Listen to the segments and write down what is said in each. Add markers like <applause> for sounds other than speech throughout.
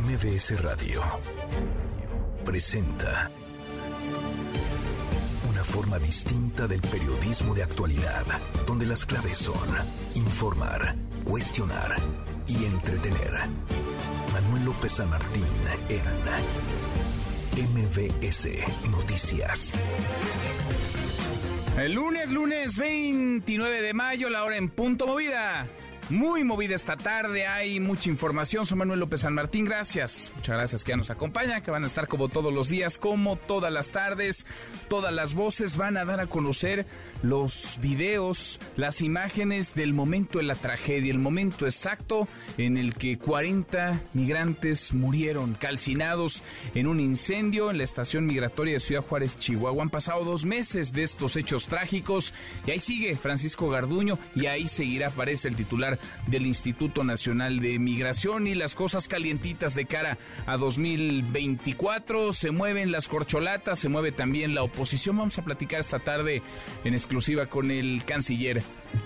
MBS Radio presenta una forma distinta del periodismo de actualidad, donde las claves son informar, cuestionar y entretener. Manuel López San Martín en MBS Noticias. El lunes, lunes 29 de mayo, la hora en punto movida. Muy movida esta tarde, hay mucha información. Soy Manuel López San Martín, gracias. Muchas gracias que ya nos acompañan, que van a estar como todos los días, como todas las tardes. Todas las voces van a dar a conocer los videos, las imágenes del momento de la tragedia, el momento exacto en el que 40 migrantes murieron calcinados en un incendio en la estación migratoria de Ciudad Juárez, Chihuahua. Han pasado dos meses de estos hechos trágicos y ahí sigue Francisco Garduño y ahí seguirá, parece el titular del Instituto Nacional de Migración y las cosas calientitas de cara a 2024. Se mueven las corcholatas, se mueve también la oposición. Vamos a platicar esta tarde en exclusiva con el canciller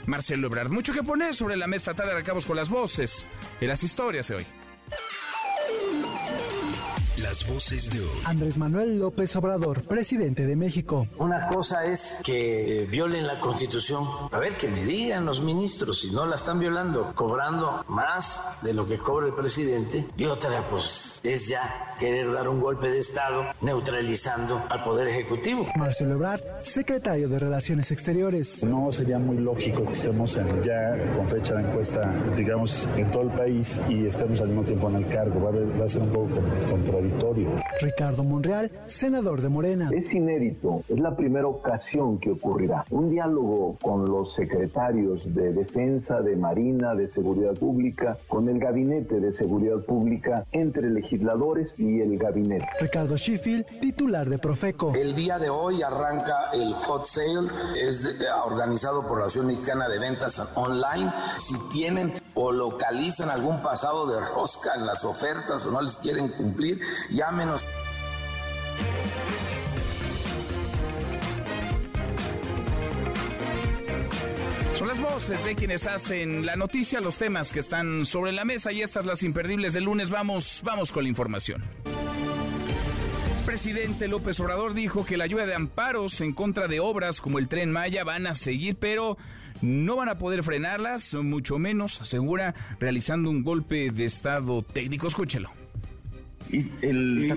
Marcelo Ebrard. Mucho que poner sobre la mesa. Tarde acabos con las voces y las historias de hoy. Las voces de hoy. Andrés Manuel López Obrador, presidente de México. Una cosa es que violen la constitución. A ver, que me digan los ministros si no la están violando, cobrando más de lo que cobra el presidente. Y otra, pues, es ya querer dar un golpe de Estado neutralizando al Poder Ejecutivo. Marcelo Ebrard, secretario de Relaciones Exteriores. No sería muy lógico que estemos ya con fecha de encuesta, digamos, en todo el país y estemos al mismo tiempo en el cargo. Va a, va a ser un poco contradictorio Ricardo Monreal, senador de Morena. Es inédito, es la primera ocasión que ocurrirá. Un diálogo con los secretarios de Defensa, de Marina, de Seguridad Pública, con el Gabinete de Seguridad Pública, entre legisladores y el gabinete. Ricardo Sheffield, titular de Profeco. El día de hoy arranca el hot sale, es organizado por la Asociación Mexicana de Ventas Online. Si tienen o localizan algún pasado de rosca en las ofertas o no les quieren cumplir, llámenos. Las voces de quienes hacen la noticia, los temas que están sobre la mesa y estas las imperdibles del lunes. Vamos, vamos con la información presidente López Obrador dijo que la ayuda de amparos en contra de obras como el tren Maya van a seguir, pero no van a poder frenarlas, mucho menos, asegura, realizando un golpe de estado técnico. Escúchelo. Y,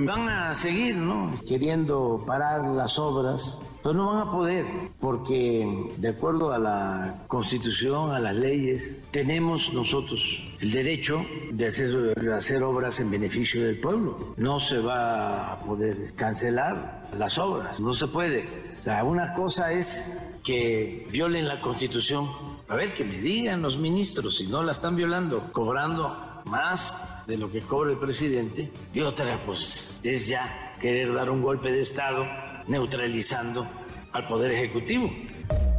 van a seguir, ¿no? Queriendo parar las obras, pero no van a poder, porque de acuerdo a la Constitución, a las leyes, tenemos nosotros el derecho de hacer, de hacer obras en beneficio del pueblo. No se va a poder cancelar las obras, no se puede. O sea, una cosa es que violen la Constitución. A ver, que me digan los ministros si no la están violando, cobrando más de lo que cobra el presidente. Y otra, pues, es ya querer dar un golpe de Estado neutralizando al Poder Ejecutivo.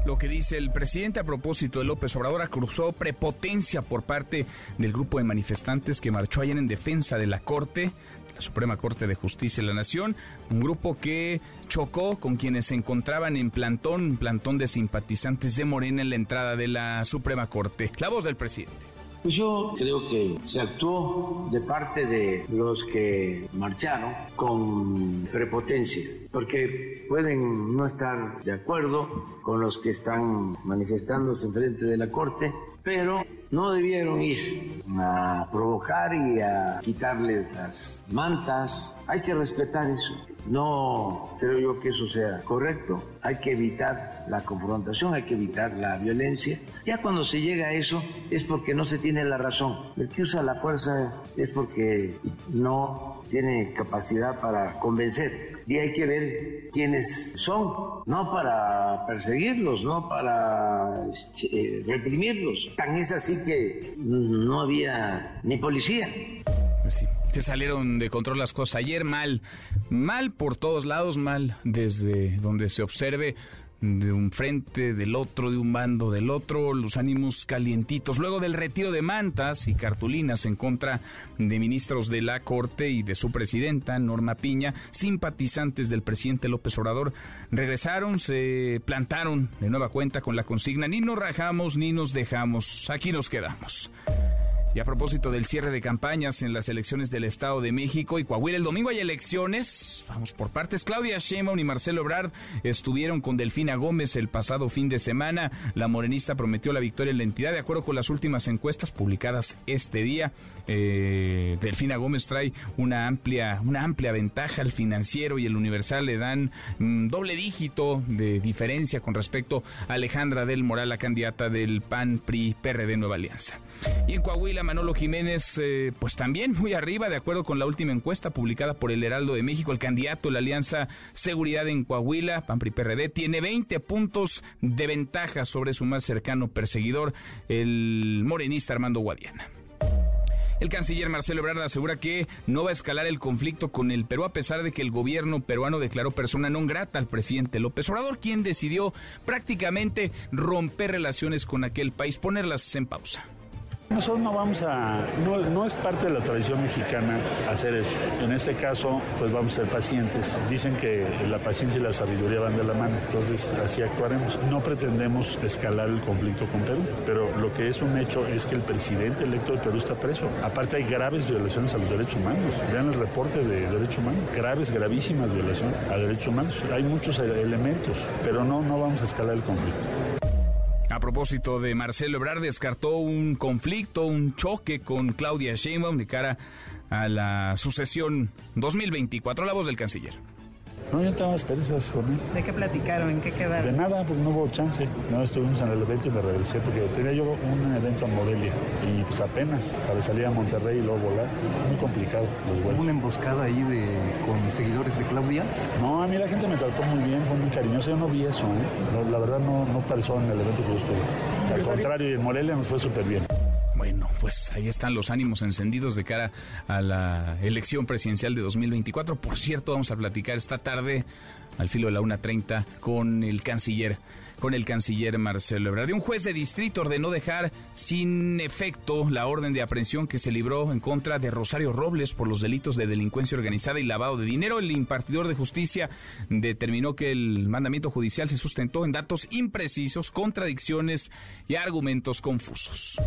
Lo que dice el presidente a propósito de López Obrador acusó prepotencia por parte del grupo de manifestantes que marchó ayer en defensa de la Corte, la Suprema Corte de Justicia de la Nación, un grupo que chocó con quienes se encontraban en plantón, un plantón de simpatizantes de Morena en la entrada de la Suprema Corte. La voz del presidente. Pues yo creo que se actuó de parte de los que marcharon con prepotencia, porque pueden no estar de acuerdo con los que están manifestándose en frente de la Corte, pero no debieron ir a provocar y a quitarle las mantas. Hay que respetar eso. No creo yo que eso sea correcto. Hay que evitar la confrontación, hay que evitar la violencia. Ya cuando se llega a eso es porque no se tiene la razón. El que usa la fuerza es porque no tiene capacidad para convencer. Y hay que ver quiénes son, no para perseguirlos, no para este, reprimirlos. Tan es así que no había ni policía. Pues que salieron de control las cosas ayer mal, mal por todos lados, mal desde donde se observe de un frente, del otro, de un bando, del otro, los ánimos calientitos. Luego del retiro de mantas y cartulinas en contra de ministros de la Corte y de su presidenta, Norma Piña, simpatizantes del presidente López Obrador, regresaron, se plantaron de nueva cuenta con la consigna, ni nos rajamos ni nos dejamos, aquí nos quedamos. Y a propósito del cierre de campañas en las elecciones del Estado de México y Coahuila, el domingo hay elecciones. Vamos por partes. Claudia Sheinbaum y Marcelo Ebrard estuvieron con Delfina Gómez el pasado fin de semana. La morenista prometió la victoria en la entidad de acuerdo con las últimas encuestas publicadas este día. Eh, Delfina Gómez trae una amplia, una amplia ventaja al financiero y el Universal le dan mm, doble dígito de diferencia con respecto a Alejandra del Moral, la candidata del PAN PRI PRD Nueva Alianza. Y en Coahuila Manolo Jiménez, eh, pues también muy arriba, de acuerdo con la última encuesta publicada por el Heraldo de México, el candidato de la Alianza Seguridad en Coahuila, PAN PRI PRD, tiene 20 puntos de ventaja sobre su más cercano perseguidor, el morenista Armando Guadiana. El canciller Marcelo Ebrard asegura que no va a escalar el conflicto con el Perú a pesar de que el gobierno peruano declaró persona non grata al presidente López Obrador, quien decidió prácticamente romper relaciones con aquel país, ponerlas en pausa. Nosotros no vamos a, no, es parte de la tradición mexicana hacer eso. En este caso, pues vamos a ser pacientes. Dicen que la paciencia y la sabiduría van de la mano, entonces así actuaremos. No pretendemos escalar el conflicto con Perú, pero lo que es un hecho es que el presidente electo de Perú está preso. Aparte hay graves violaciones a los derechos humanos. Vean el reporte de derechos humanos. Graves, gravísimas violaciones a derechos humanos. Hay muchos elementos, pero no, no vamos a escalar el conflicto. Propósito de Marcelo Ebrard, descartó un conflicto, un choque con Claudia Sheinbaum de cara a la sucesión 2024. La voz del canciller. No, yo estaba esperanzas con él. ¿De qué platicaron? ¿En qué quedaron? De nada, pues no hubo chance. No estuvimos en el evento y me regresé porque tenía yo un evento en Morelia y pues apenas para salir a Monterrey y luego volar. Muy complicado los vuelos. ¿Hubo una emboscada ahí de, con seguidores de Claudia? No, a mí la gente me trató muy bien, fue muy cariñoso. Yo no vi eso, ¿eh? la verdad no, no pasó en el evento que yo estuve. O sea, al contrario, en Morelia nos fue súper bien. Bueno, pues ahí están los ánimos encendidos de cara a la elección presidencial de 2024. Por cierto, vamos a platicar esta tarde al filo de la 1.30 con el canciller con el canciller Marcelo Ebrard. Un juez de distrito ordenó dejar sin efecto la orden de aprehensión que se libró en contra de Rosario Robles por los delitos de delincuencia organizada y lavado de dinero. El impartidor de justicia determinó que el mandamiento judicial se sustentó en datos imprecisos, contradicciones y argumentos confusos.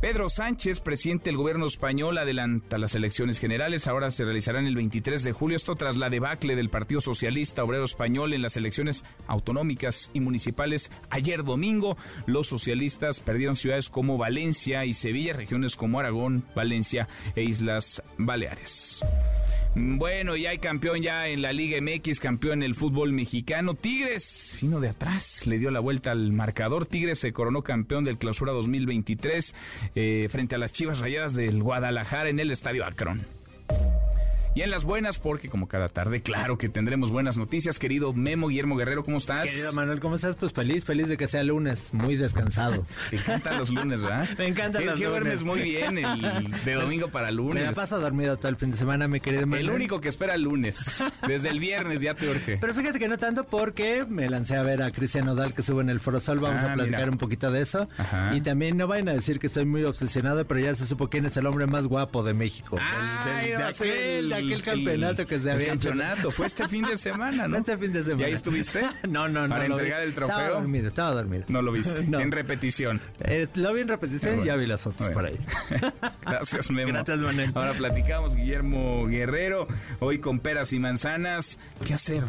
Pedro Sánchez, presidente del gobierno español, adelanta las elecciones generales. Ahora se realizarán el 23 de julio. Esto tras la debacle del Partido Socialista Obrero Español en las elecciones autonómicas y municipales. Ayer domingo, los socialistas perdieron ciudades como Valencia y Sevilla, regiones como Aragón, Valencia e Islas Baleares. Bueno, ya hay campeón ya en la Liga MX, campeón en el fútbol mexicano. Tigres vino de atrás, le dio la vuelta al marcador. Tigres se coronó campeón del Clausura 2023 eh, frente a las Chivas Rayadas del Guadalajara en el Estadio Akron. Y en las buenas, porque como cada tarde, claro que tendremos buenas noticias. Querido Memo Guillermo Guerrero, ¿cómo estás? Querido Manuel, ¿cómo estás? Pues feliz, feliz de que sea lunes, muy descansado. <laughs> Te encantan los lunes, ¿verdad? <laughs> Me encantan los lunes. duermes muy bien el, de domingo para lunes. Me la paso dormido todo el fin de semana, mi querido Manuel. El único que espera el lunes. Desde el viernes ya te urge. Pero fíjate que no tanto porque me lancé a ver a Cristian Odal que sube en el Foro Sol. Vamos Ah, a platicar mira. un poquito de eso. Ajá. Y también no vayan a decir que estoy muy obsesionado, pero ya se supo quién es el hombre más guapo de México. Ay, de, aquel, el- de aquel el- campeonato que se el había hecho. campeonato. Fue este fin de <laughs> semana, ¿no? Este fin de semana. ¿Y ahí estuviste? <laughs> No, no, no. ¿Para entregar el Estaba trofeo? dormido, estaba dormido. No lo viste. <laughs> No. En repetición. Eh, lo vi en repetición Ah, bueno. y ya vi las fotos por ahí. Gracias, Memo. Gracias, Manuel. Ahora platicamos, Guillermo Guerrero, hoy con peras y manzanas. ¿Qué hacer?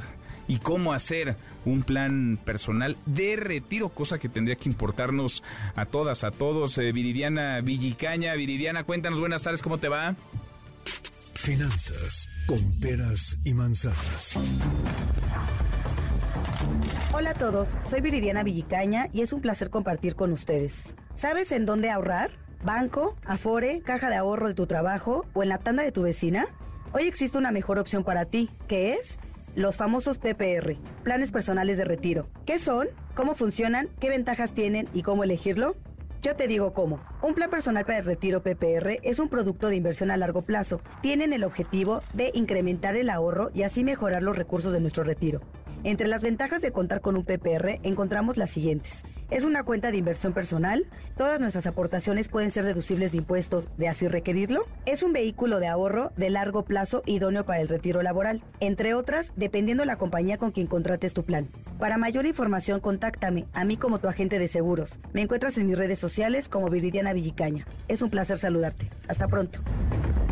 ¿Y cómo hacer un plan personal de retiro? Cosa que tendría que importarnos a todas, a todos. Eh, Viridiana Villicaña. Viridiana, cuéntanos, buenas tardes, ¿cómo te va? Finanzas con peras y manzanas. Hola a todos, soy Viridiana Villicaña y es un placer compartir con ustedes. ¿Sabes en dónde ahorrar? ¿Banco, Afore, caja de ahorro de tu trabajo o en la tanda de tu vecina? Hoy existe una mejor opción para ti, que es los famosos PPR, planes personales de retiro. ¿Qué son? ¿Cómo funcionan? ¿Qué ventajas tienen y cómo elegirlo? Yo te digo cómo. Un plan personal para el retiro PPR es un producto de inversión a largo plazo. Tienen el objetivo de incrementar el ahorro y así mejorar los recursos de nuestro retiro. Entre las ventajas de contar con un PPR encontramos las siguientes. Es una cuenta de inversión personal, todas nuestras aportaciones pueden ser deducibles de impuestos de así requerirlo, es un vehículo de ahorro de largo plazo idóneo para el retiro laboral, entre otras, dependiendo la compañía con quien contrates tu plan. Para mayor información, contáctame a mí como tu agente de seguros. Me encuentras en mis redes sociales como Viridiana Villicaña. Es un placer saludarte. Hasta pronto.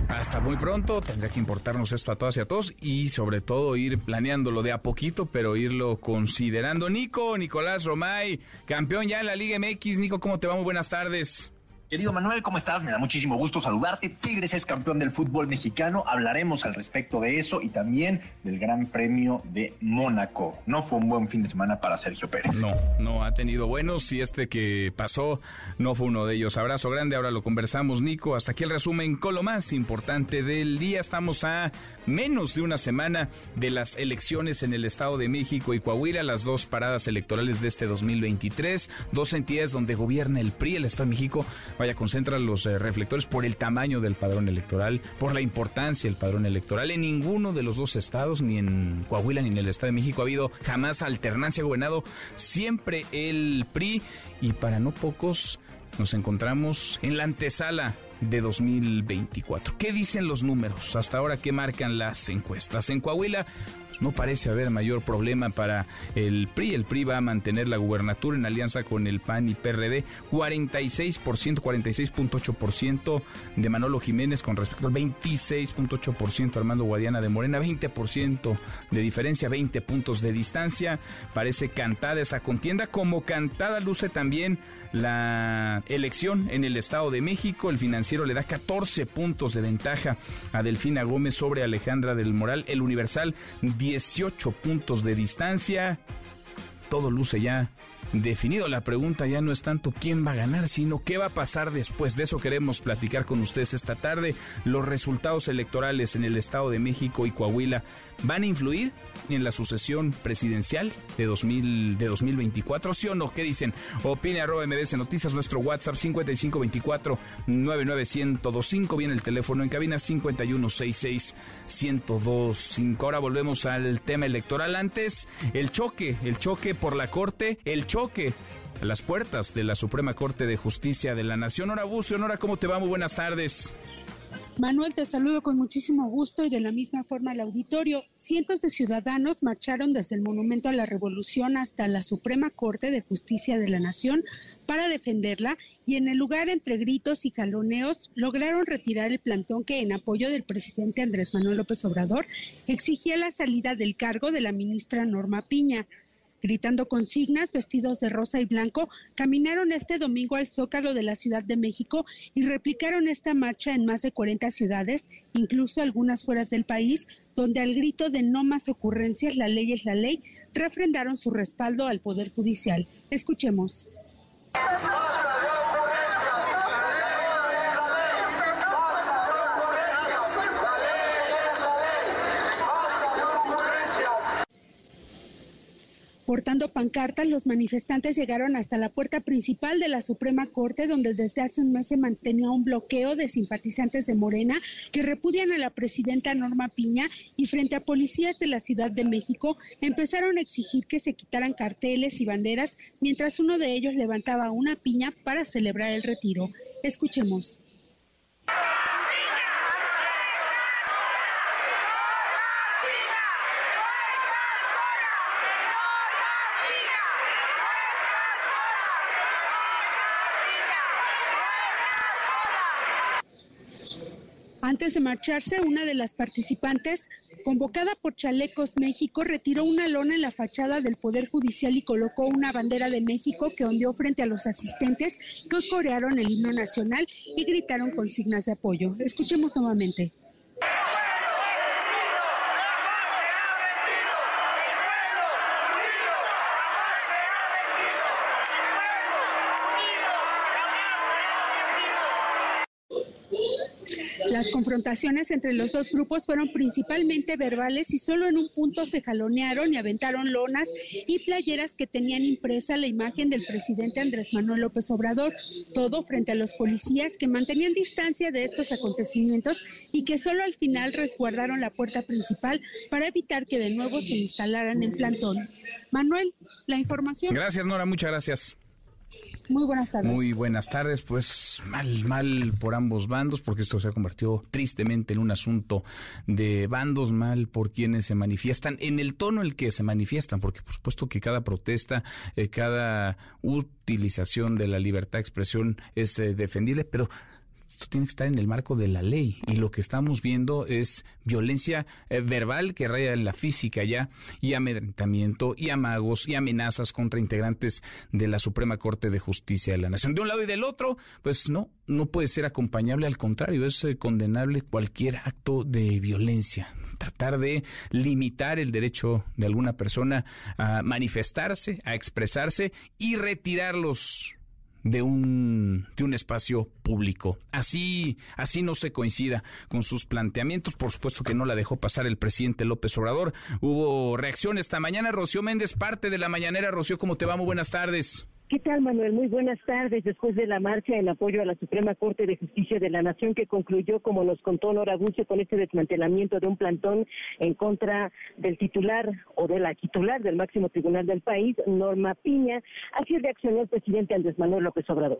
Hasta muy pronto, tendría que importarnos esto a todas y a todos y sobre todo ir planeándolo de a poquito, pero irlo considerando. Nico, Nicolás Romay, campeón ya en la Liga MX. Nico, ¿cómo te va? Muy buenas tardes. Querido Manuel, ¿cómo estás? Me da muchísimo gusto saludarte. Tigres es campeón del fútbol mexicano. Hablaremos al respecto de eso y también del Gran Premio de Mónaco. No fue un buen fin de semana para Sergio Pérez. No, no ha tenido buenos y este que pasó no fue uno de ellos. Abrazo grande, ahora lo conversamos, Nico. Hasta aquí el resumen con lo más importante del día. Estamos a menos de una semana de las elecciones en el Estado de México y Coahuila, las dos paradas electorales de este 2023, dos entidades donde gobierna el PRI, el Estado de México vaya, concentra los eh, reflectores por el tamaño del padrón electoral, por la importancia del padrón electoral. En ninguno de los dos estados, ni en Coahuila ni en el Estado de México, ha habido jamás alternancia gobernado, siempre el PRI y para no pocos nos encontramos en la antesala de 2024. ¿Qué dicen los números? Hasta ahora, ¿qué marcan las encuestas? En Coahuila, no parece haber mayor problema para el PRI. El PRI va a mantener la gubernatura en alianza con el PAN y PRD. 46%, 46.8% de Manolo Jiménez con respecto al 26.8% Armando Guadiana de Morena. 20% de diferencia, 20 puntos de distancia. Parece cantada esa contienda. Como cantada luce también la elección en el Estado de México. El financiero le da 14 puntos de ventaja a Delfina Gómez sobre Alejandra del Moral. El Universal 18 puntos de distancia. Todo luce ya definido. La pregunta ya no es tanto quién va a ganar, sino qué va a pasar después. De eso queremos platicar con ustedes esta tarde. Los resultados electorales en el Estado de México y Coahuila van a influir en la sucesión presidencial de, 2000, de 2024, ¿sí o no? ¿Qué dicen? Opine arroba Noticias, nuestro WhatsApp 5524 99125, viene el teléfono en cabina 5166 1025. Ahora volvemos al tema electoral. Antes, el choque, el choque por la Corte, el choque a las puertas de la Suprema Corte de Justicia de la Nación. Hora Bucio, ¿cómo te va? Muy buenas tardes. Manuel, te saludo con muchísimo gusto y de la misma forma al auditorio. Cientos de ciudadanos marcharon desde el Monumento a la Revolución hasta la Suprema Corte de Justicia de la Nación para defenderla y en el lugar entre gritos y jaloneos lograron retirar el plantón que en apoyo del presidente Andrés Manuel López Obrador exigía la salida del cargo de la ministra Norma Piña gritando consignas, vestidos de rosa y blanco, caminaron este domingo al Zócalo de la Ciudad de México y replicaron esta marcha en más de 40 ciudades, incluso algunas fuera del país, donde al grito de no más ocurrencias, la ley es la ley, refrendaron su respaldo al Poder Judicial. Escuchemos. Portando pancartas, los manifestantes llegaron hasta la puerta principal de la Suprema Corte, donde desde hace un mes se mantenía un bloqueo de simpatizantes de Morena que repudian a la presidenta Norma Piña y frente a policías de la Ciudad de México empezaron a exigir que se quitaran carteles y banderas mientras uno de ellos levantaba una piña para celebrar el retiro. Escuchemos. Antes de marcharse, una de las participantes, convocada por Chalecos México, retiró una lona en la fachada del Poder Judicial y colocó una bandera de México que ondeó frente a los asistentes que corearon el himno nacional y gritaron consignas de apoyo. Escuchemos nuevamente. Confrontaciones entre los dos grupos fueron principalmente verbales y solo en un punto se jalonearon y aventaron lonas y playeras que tenían impresa la imagen del presidente Andrés Manuel López Obrador, todo frente a los policías que mantenían distancia de estos acontecimientos y que solo al final resguardaron la puerta principal para evitar que de nuevo se instalaran en plantón. Manuel, la información. Gracias, Nora, muchas gracias. Muy buenas tardes. Muy buenas tardes. Pues mal, mal por ambos bandos, porque esto se ha convertido tristemente en un asunto de bandos, mal por quienes se manifiestan, en el tono en el que se manifiestan, porque por supuesto que cada protesta, eh, cada utilización de la libertad de expresión es eh, defendible, pero esto tiene que estar en el marco de la ley y lo que estamos viendo es violencia eh, verbal que raya en la física ya y amedrentamiento y amagos y amenazas contra integrantes de la Suprema Corte de Justicia de la Nación. De un lado y del otro, pues no, no puede ser acompañable, al contrario, es eh, condenable cualquier acto de violencia tratar de limitar el derecho de alguna persona a manifestarse, a expresarse y retirarlos de un, de un espacio público. Así, así no se coincida con sus planteamientos. Por supuesto que no la dejó pasar el presidente López Obrador. Hubo reacción esta mañana. Rocío Méndez, parte de la mañanera. Rocío, ¿cómo te va? Muy buenas tardes. ¿Qué tal, Manuel? Muy buenas tardes. Después de la marcha en apoyo a la Suprema Corte de Justicia de la Nación, que concluyó, como nos contó Nora Dulce, con este desmantelamiento de un plantón en contra del titular o de la titular del máximo tribunal del país, Norma Piña, así reaccionó el presidente Andrés Manuel López Obrador.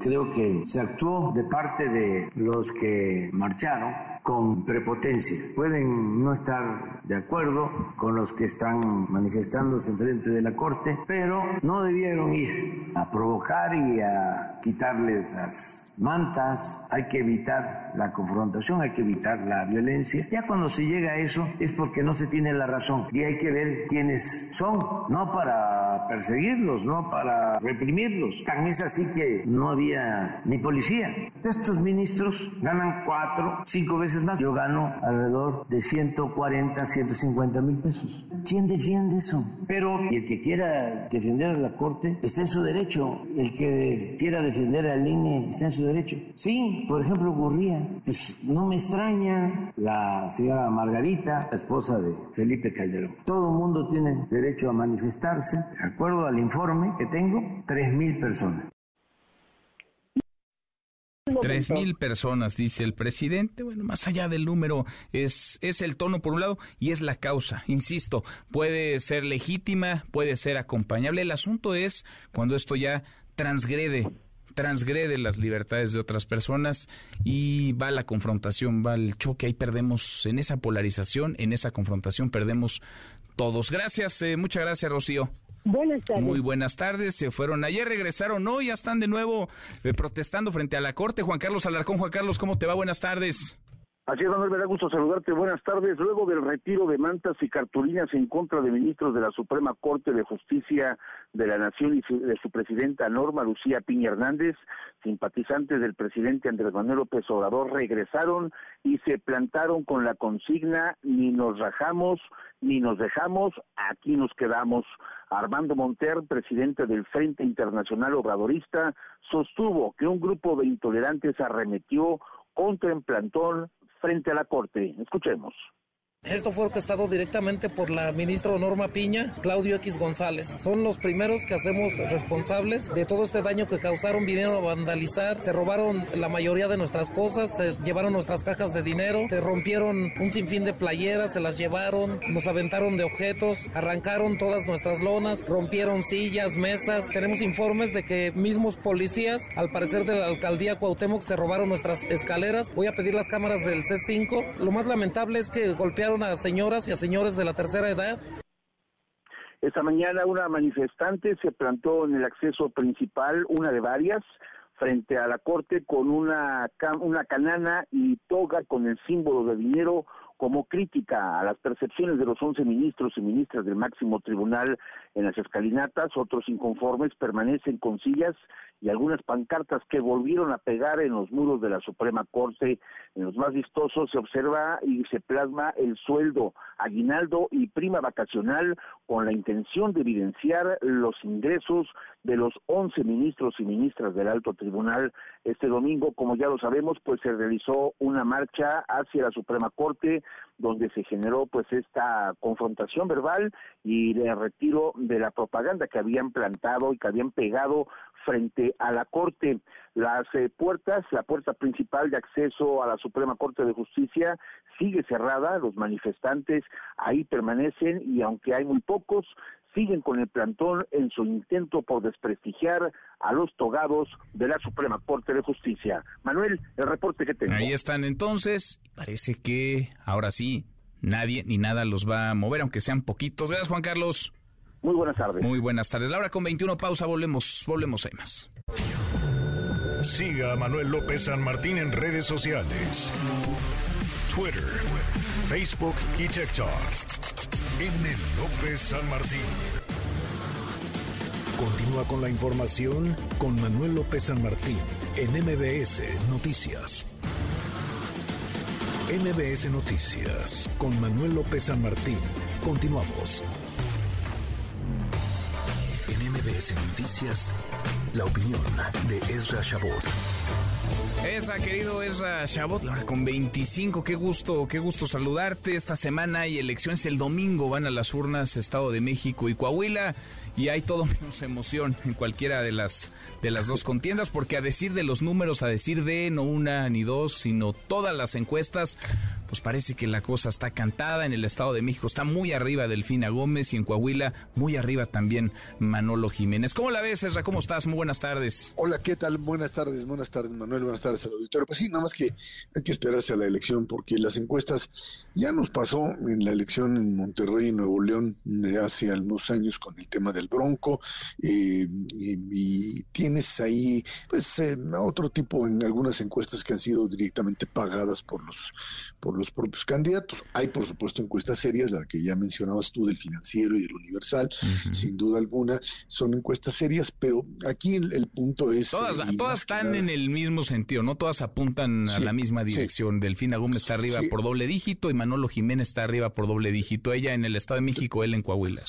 Creo que se actuó de parte de los que marcharon con prepotencia. Pueden no estar de acuerdo con los que están manifestándose en frente de la Corte, pero no debieron ir a provocar y a quitarles las mantas, hay que evitar la confrontación, hay que evitar la violencia. Ya cuando se llega a eso es porque no se tiene la razón y hay que ver quiénes son, no para perseguirlos, no para reprimirlos. Tan es así que no había ni policía. Estos ministros ganan cuatro, cinco veces más. Yo gano alrededor de 140, 150 mil pesos. ¿Quién defiende eso? Pero el que quiera defender a la Corte está en su derecho. El que quiera defender al INE está en su derecho. Sí, por ejemplo, ocurría. Pues no me extraña la señora Margarita, la esposa de Felipe Calderón. Todo el mundo tiene derecho a manifestarse. Acuerdo al informe que tengo, tres mil personas. Tres mil personas, dice el presidente. Bueno, más allá del número, es, es el tono por un lado y es la causa. Insisto, puede ser legítima, puede ser acompañable. El asunto es cuando esto ya transgrede transgrede las libertades de otras personas y va la confrontación, va el choque, ahí perdemos en esa polarización, en esa confrontación perdemos todos. Gracias, eh, muchas gracias Rocío. Buenas tardes. Muy buenas tardes. Se fueron ayer, regresaron hoy, ya están de nuevo eh, protestando frente a la corte. Juan Carlos Alarcón, Juan Carlos, ¿cómo te va? Buenas tardes. Así es, Manuel, me da gusto saludarte. Buenas tardes. Luego del retiro de mantas y cartulinas en contra de ministros de la Suprema Corte de Justicia de la Nación y de su presidenta Norma Lucía Piña Hernández, simpatizantes del presidente Andrés Manuel López Obrador regresaron y se plantaron con la consigna ni nos rajamos ni nos dejamos, aquí nos quedamos. Armando Monter, presidente del Frente Internacional Obradorista, sostuvo que un grupo de intolerantes arremetió contra en plantón frente a la Corte. Escuchemos. Esto fue orquestado directamente por la ministra Norma Piña, Claudio X González. Son los primeros que hacemos responsables de todo este daño que causaron. Vinieron a vandalizar, se robaron la mayoría de nuestras cosas, se llevaron nuestras cajas de dinero, se rompieron un sinfín de playeras, se las llevaron, nos aventaron de objetos, arrancaron todas nuestras lonas, rompieron sillas, mesas. Tenemos informes de que mismos policías, al parecer de la alcaldía Cuauhtémoc, se robaron nuestras escaleras. Voy a pedir las cámaras del C5. Lo más lamentable es que golpearon a señoras y a señores de la tercera edad. Esta mañana una manifestante se plantó en el acceso principal, una de varias, frente a la corte con una, una canana y toga con el símbolo de dinero como crítica a las percepciones de los 11 ministros y ministras del máximo tribunal en las escalinatas, otros inconformes permanecen con sillas y algunas pancartas que volvieron a pegar en los muros de la Suprema Corte. En los más vistosos se observa y se plasma el sueldo, aguinaldo y prima vacacional con la intención de evidenciar los ingresos de los 11 ministros y ministras del alto tribunal. Este domingo, como ya lo sabemos, pues se realizó una marcha hacia la Suprema Corte donde se generó pues esta confrontación verbal y el retiro de la propaganda que habían plantado y que habían pegado frente a la Corte. Las eh, puertas, la puerta principal de acceso a la Suprema Corte de Justicia sigue cerrada, los manifestantes ahí permanecen y aunque hay muy pocos, siguen con el plantón en su intento por desprestigiar a los togados de la Suprema Corte de Justicia. Manuel, el reporte que tengo. Ahí están entonces. Parece que ahora sí nadie ni nada los va a mover, aunque sean poquitos. Gracias, Juan Carlos. Muy buenas tardes. Muy buenas tardes. Laura con 21 pausa, volvemos, volvemos a más. Siga a Manuel López San Martín en redes sociales. Twitter, Facebook y TikTok. M. López San Martín. Continúa con la información con Manuel López San Martín en MBS Noticias. MBS Noticias con Manuel López San Martín. Continuamos. En MBS Noticias, la opinión de Ezra Shabot. Esa, querido Ezra Chabot, con 25, qué gusto, qué gusto saludarte. Esta semana hay elecciones, el domingo van a las urnas Estado de México y Coahuila y hay todo menos emoción en cualquiera de las de las dos contiendas, porque a decir de los números, a decir de no una ni dos, sino todas las encuestas, pues parece que la cosa está cantada. En el Estado de México está muy arriba Delfina Gómez y en Coahuila muy arriba también Manolo Jiménez. ¿Cómo la ves, Ezra? ¿Cómo estás? Muy buenas tardes. Hola, ¿qué tal? Buenas tardes, buenas tardes, Manuel. Buenas tardes al auditorio. Pues sí, nada más que hay que esperarse a la elección porque las encuestas ya nos pasó en la elección en Monterrey, Nuevo León, hace algunos años con el tema del Bronco eh, y, tienes ahí pues eh, otro tipo en algunas encuestas que han sido directamente pagadas por los por los propios candidatos. Hay, por supuesto, encuestas serias, la que ya mencionabas tú del financiero y del universal, sin duda alguna, son encuestas serias, pero aquí el, punto es... Todas, eh, todas están en el mismo sentido, ¿no? Todas apuntan a la misma dirección. Delfina Gómez está arriba por doble dígito y Manolo Jiménez está arriba por doble dígito. Ella en el Estado de México, él en Coahuila.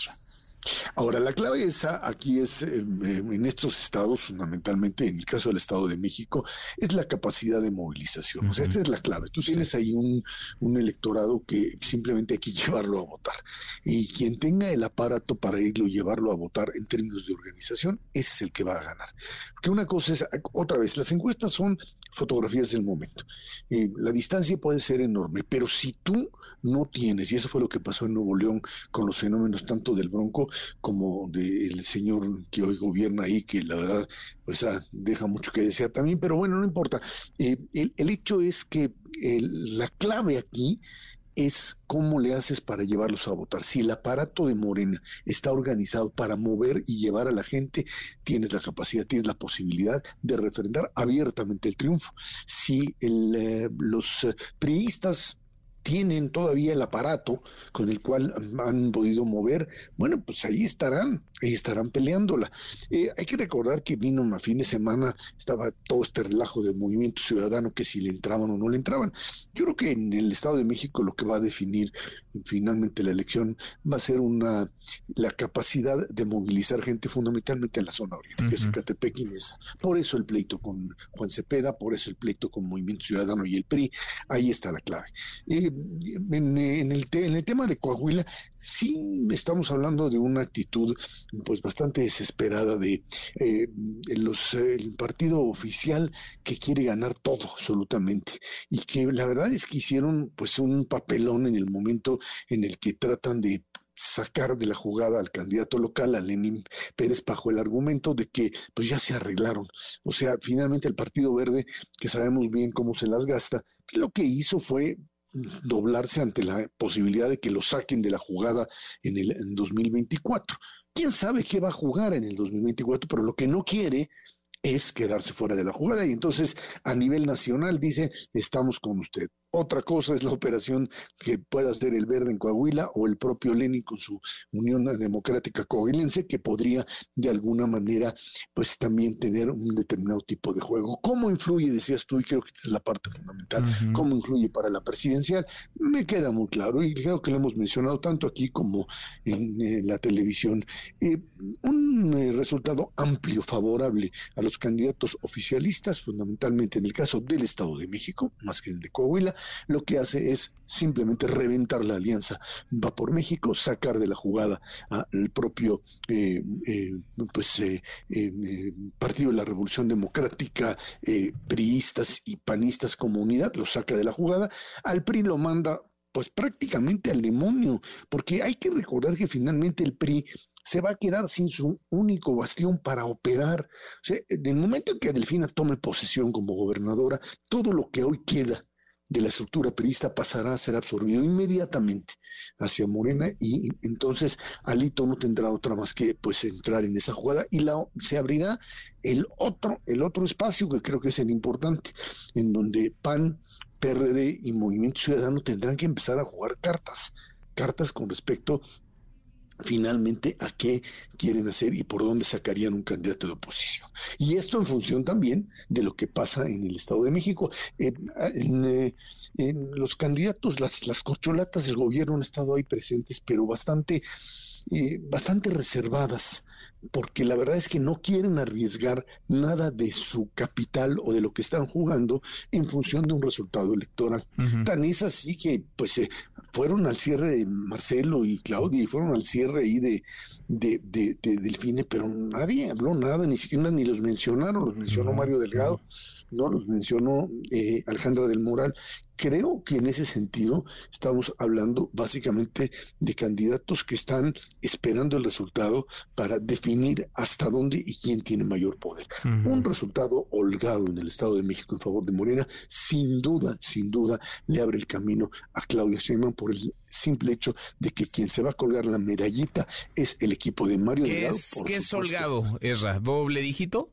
Ahora, la clave esa aquí es, eh, en estos estados, fundamentalmente, en el caso del Estado de México, es la capacidad de movilización. O sea, esta es la clave. Tú tienes ahí un, un, electorado que simplemente hay que <laughs> llevarlo a votar. Y quien tenga el aparato para irlo y llevarlo a votar en términos de organización, ese es el que va a ganar. Porque una cosa es, otra vez, las encuestas son fotografías del momento. Eh, la distancia puede ser enorme, pero si tú no tienes, y eso fue lo que pasó en Nuevo León con los fenómenos tanto del Bronco, como del señor que hoy gobierna ahí, que la verdad pues ah, deja mucho que desear también, pero bueno, no importa. Eh, el, hecho es que la clave aquí es cómo le haces para llevarlos a votar. Si el aparato de Morena está organizado para mover y llevar a la gente, tienes la capacidad, tienes la posibilidad de refrendar abiertamente el triunfo. Si eh, los eh, priistas tienen todavía el aparato con el cual han podido mover, bueno, pues ahí estarán, ahí estarán peleándola. Eh, hay que recordar que vino a fin de semana, estaba todo este relajo del movimiento ciudadano, que si le entraban o no le entraban. Yo creo que en el Estado de México lo que va a definir finalmente la elección va a ser una la capacidad de movilizar gente fundamentalmente en la zona oriente, que es Catepec y Por eso el pleito con Juan Cepeda, por eso el pleito con Movimiento Ciudadano y el PRI, ahí está la clave. Eh, en, el en el tema de Coahuila, sí estamos hablando de una actitud pues bastante desesperada de eh, el partido oficial que quiere ganar todo absolutamente y que la verdad es que hicieron pues un papelón en el momento en el que tratan de sacar de la jugada al candidato local, a Lenín Pérez, bajo el argumento de que pues ya se arreglaron. O sea, finalmente el Partido Verde, que sabemos bien cómo se las gasta, lo que hizo fue doblarse ante la posibilidad de que lo saquen de la jugada en el en 2024. ¿Quién sabe qué va a jugar en el 2024? Pero lo que no quiere es quedarse fuera de la jugada y entonces a nivel nacional dice estamos con usted. Otra cosa es la operación que pueda hacer el Verde en Coahuila o el propio Lenin con su Unión Democrática Coahuilense, que podría de alguna manera pues también tener un determinado tipo de juego. ¿Cómo influye, decías tú, y creo que esta es la parte fundamental, cómo influye para la presidencial? Me queda muy claro y creo que lo hemos mencionado tanto aquí como en eh, la televisión. Eh, un eh, resultado amplio, favorable a los candidatos oficialistas, fundamentalmente en el caso del Estado de México, más que el de Coahuila, lo que hace es simplemente reventar la alianza. Va por México, sacar de la jugada al propio eh, eh, pues, eh, Partido de la Revolución Democrática, priistas y panistas como unidad, lo saca de la jugada. Al PRI lo manda pues prácticamente al demonio, porque hay que recordar que finalmente el PRI se va a quedar sin su único bastión para operar. O sea, del momento en que Delfina tome posesión como gobernadora, todo lo que hoy queda de la estructura perista pasará a ser absorbido inmediatamente hacia Morena y entonces Alito no tendrá otra más que pues entrar en esa jugada y la, se abrirá el otro el otro espacio que creo que es el importante en donde PAN, PRD y Movimiento Ciudadano tendrán que empezar a jugar cartas cartas con respecto finalmente a qué quieren hacer y por dónde sacarían un candidato de oposición. Y esto en función también de lo que pasa en el Estado de México. Eh, eh, en, los candidatos, las, las corcholatas del gobierno han estado ahí presentes, pero bastante eh, bastante reservadas, porque la verdad es que no quieren arriesgar nada de su capital o de lo que están jugando en función de un resultado electoral. Tan es así que pues eh, fueron al cierre de Marcelo y Claudia y fueron al cierre ahí de, de, de, Delfine, pero nadie habló nada, ni siquiera ni los mencionaron, los mencionó Mario Delgado no los mencionó eh, Alejandra del Moral. Creo que en ese sentido estamos hablando básicamente de candidatos que están esperando el resultado para definir hasta dónde y quién tiene mayor poder. Un resultado holgado en el Estado de México en favor de Morena, sin duda, sin duda, le abre el camino a Claudia Sheinbaum por el simple hecho de que quien se va a colgar la medallita es el equipo de Mario ¿Qué Es, ¿Qué es holgado, Esra? ¿Doble dígito?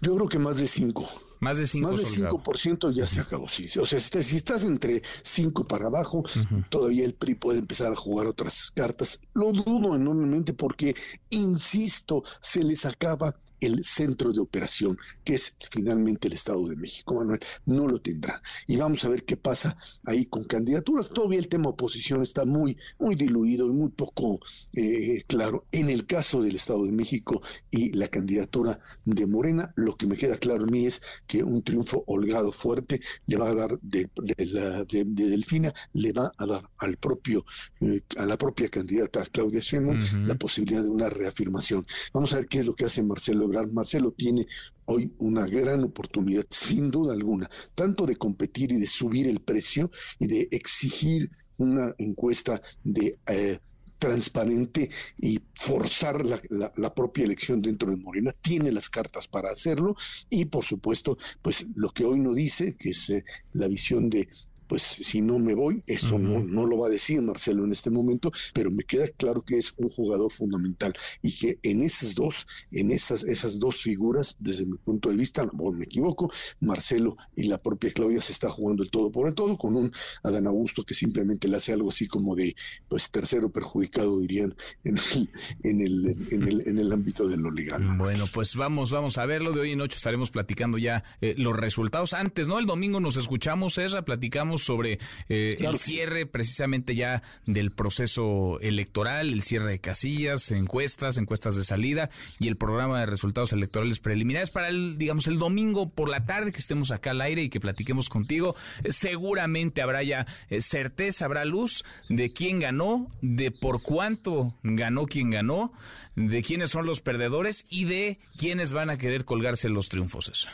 Yo creo que más de cinco. Más de 5 Más de 5% ya se acabó, sí. O sea, si estás entre 5 para abajo, todavía el PRI puede empezar a jugar otras cartas. Lo dudo enormemente porque, insisto, se les acaba el centro de operación, que es finalmente el Estado de México, Manuel, no lo tendrá. Y vamos a ver qué pasa ahí con candidaturas. Todavía el tema oposición está muy, muy diluido y muy poco eh, claro. En el caso del Estado de México y la candidatura de Morena, lo que me queda claro a mí es que un triunfo holgado fuerte le va a dar de, de, Delfina, le va a dar al propio, eh, a la propia candidata Claudia Sheinbaum la posibilidad de una reafirmación. Vamos a ver qué es lo que hace Marcelo Marcelo tiene hoy una gran oportunidad, sin duda alguna, tanto de competir y de subir el precio y de exigir una encuesta de eh, transparente y forzar la, propia elección dentro de Morena, tiene las cartas para hacerlo y por supuesto, pues lo que hoy no dice, que es eh, la visión de pues si no me voy, esto no, no lo va a decir Marcelo en este momento, pero me queda claro que es un jugador fundamental y que en esas dos, en esas, esas dos figuras, desde mi punto de vista, no me equivoco, Marcelo y la propia Claudia se está jugando el todo por el todo, con un Adán Augusto que simplemente le hace algo así como de, pues tercero perjudicado, dirían, en el, en el, en el, en el ámbito de lo legal. Bueno, pues vamos, vamos a verlo. De hoy en ocho estaremos platicando ya eh, los resultados. Antes, ¿no? El domingo nos escuchamos, Ezra, platicamos sobre eh, el cierre precisamente ya del proceso electoral, el cierre de casillas, encuestas, encuestas de salida y el programa de resultados electorales preliminares para el, digamos, el domingo por la tarde que estemos acá al aire y que platiquemos contigo. seguramente habrá ya eh, certeza, habrá luz de quién ganó, de por cuánto ganó quien ganó, de quiénes son los perdedores y de quiénes van a querer colgarse los triunfos. Eso.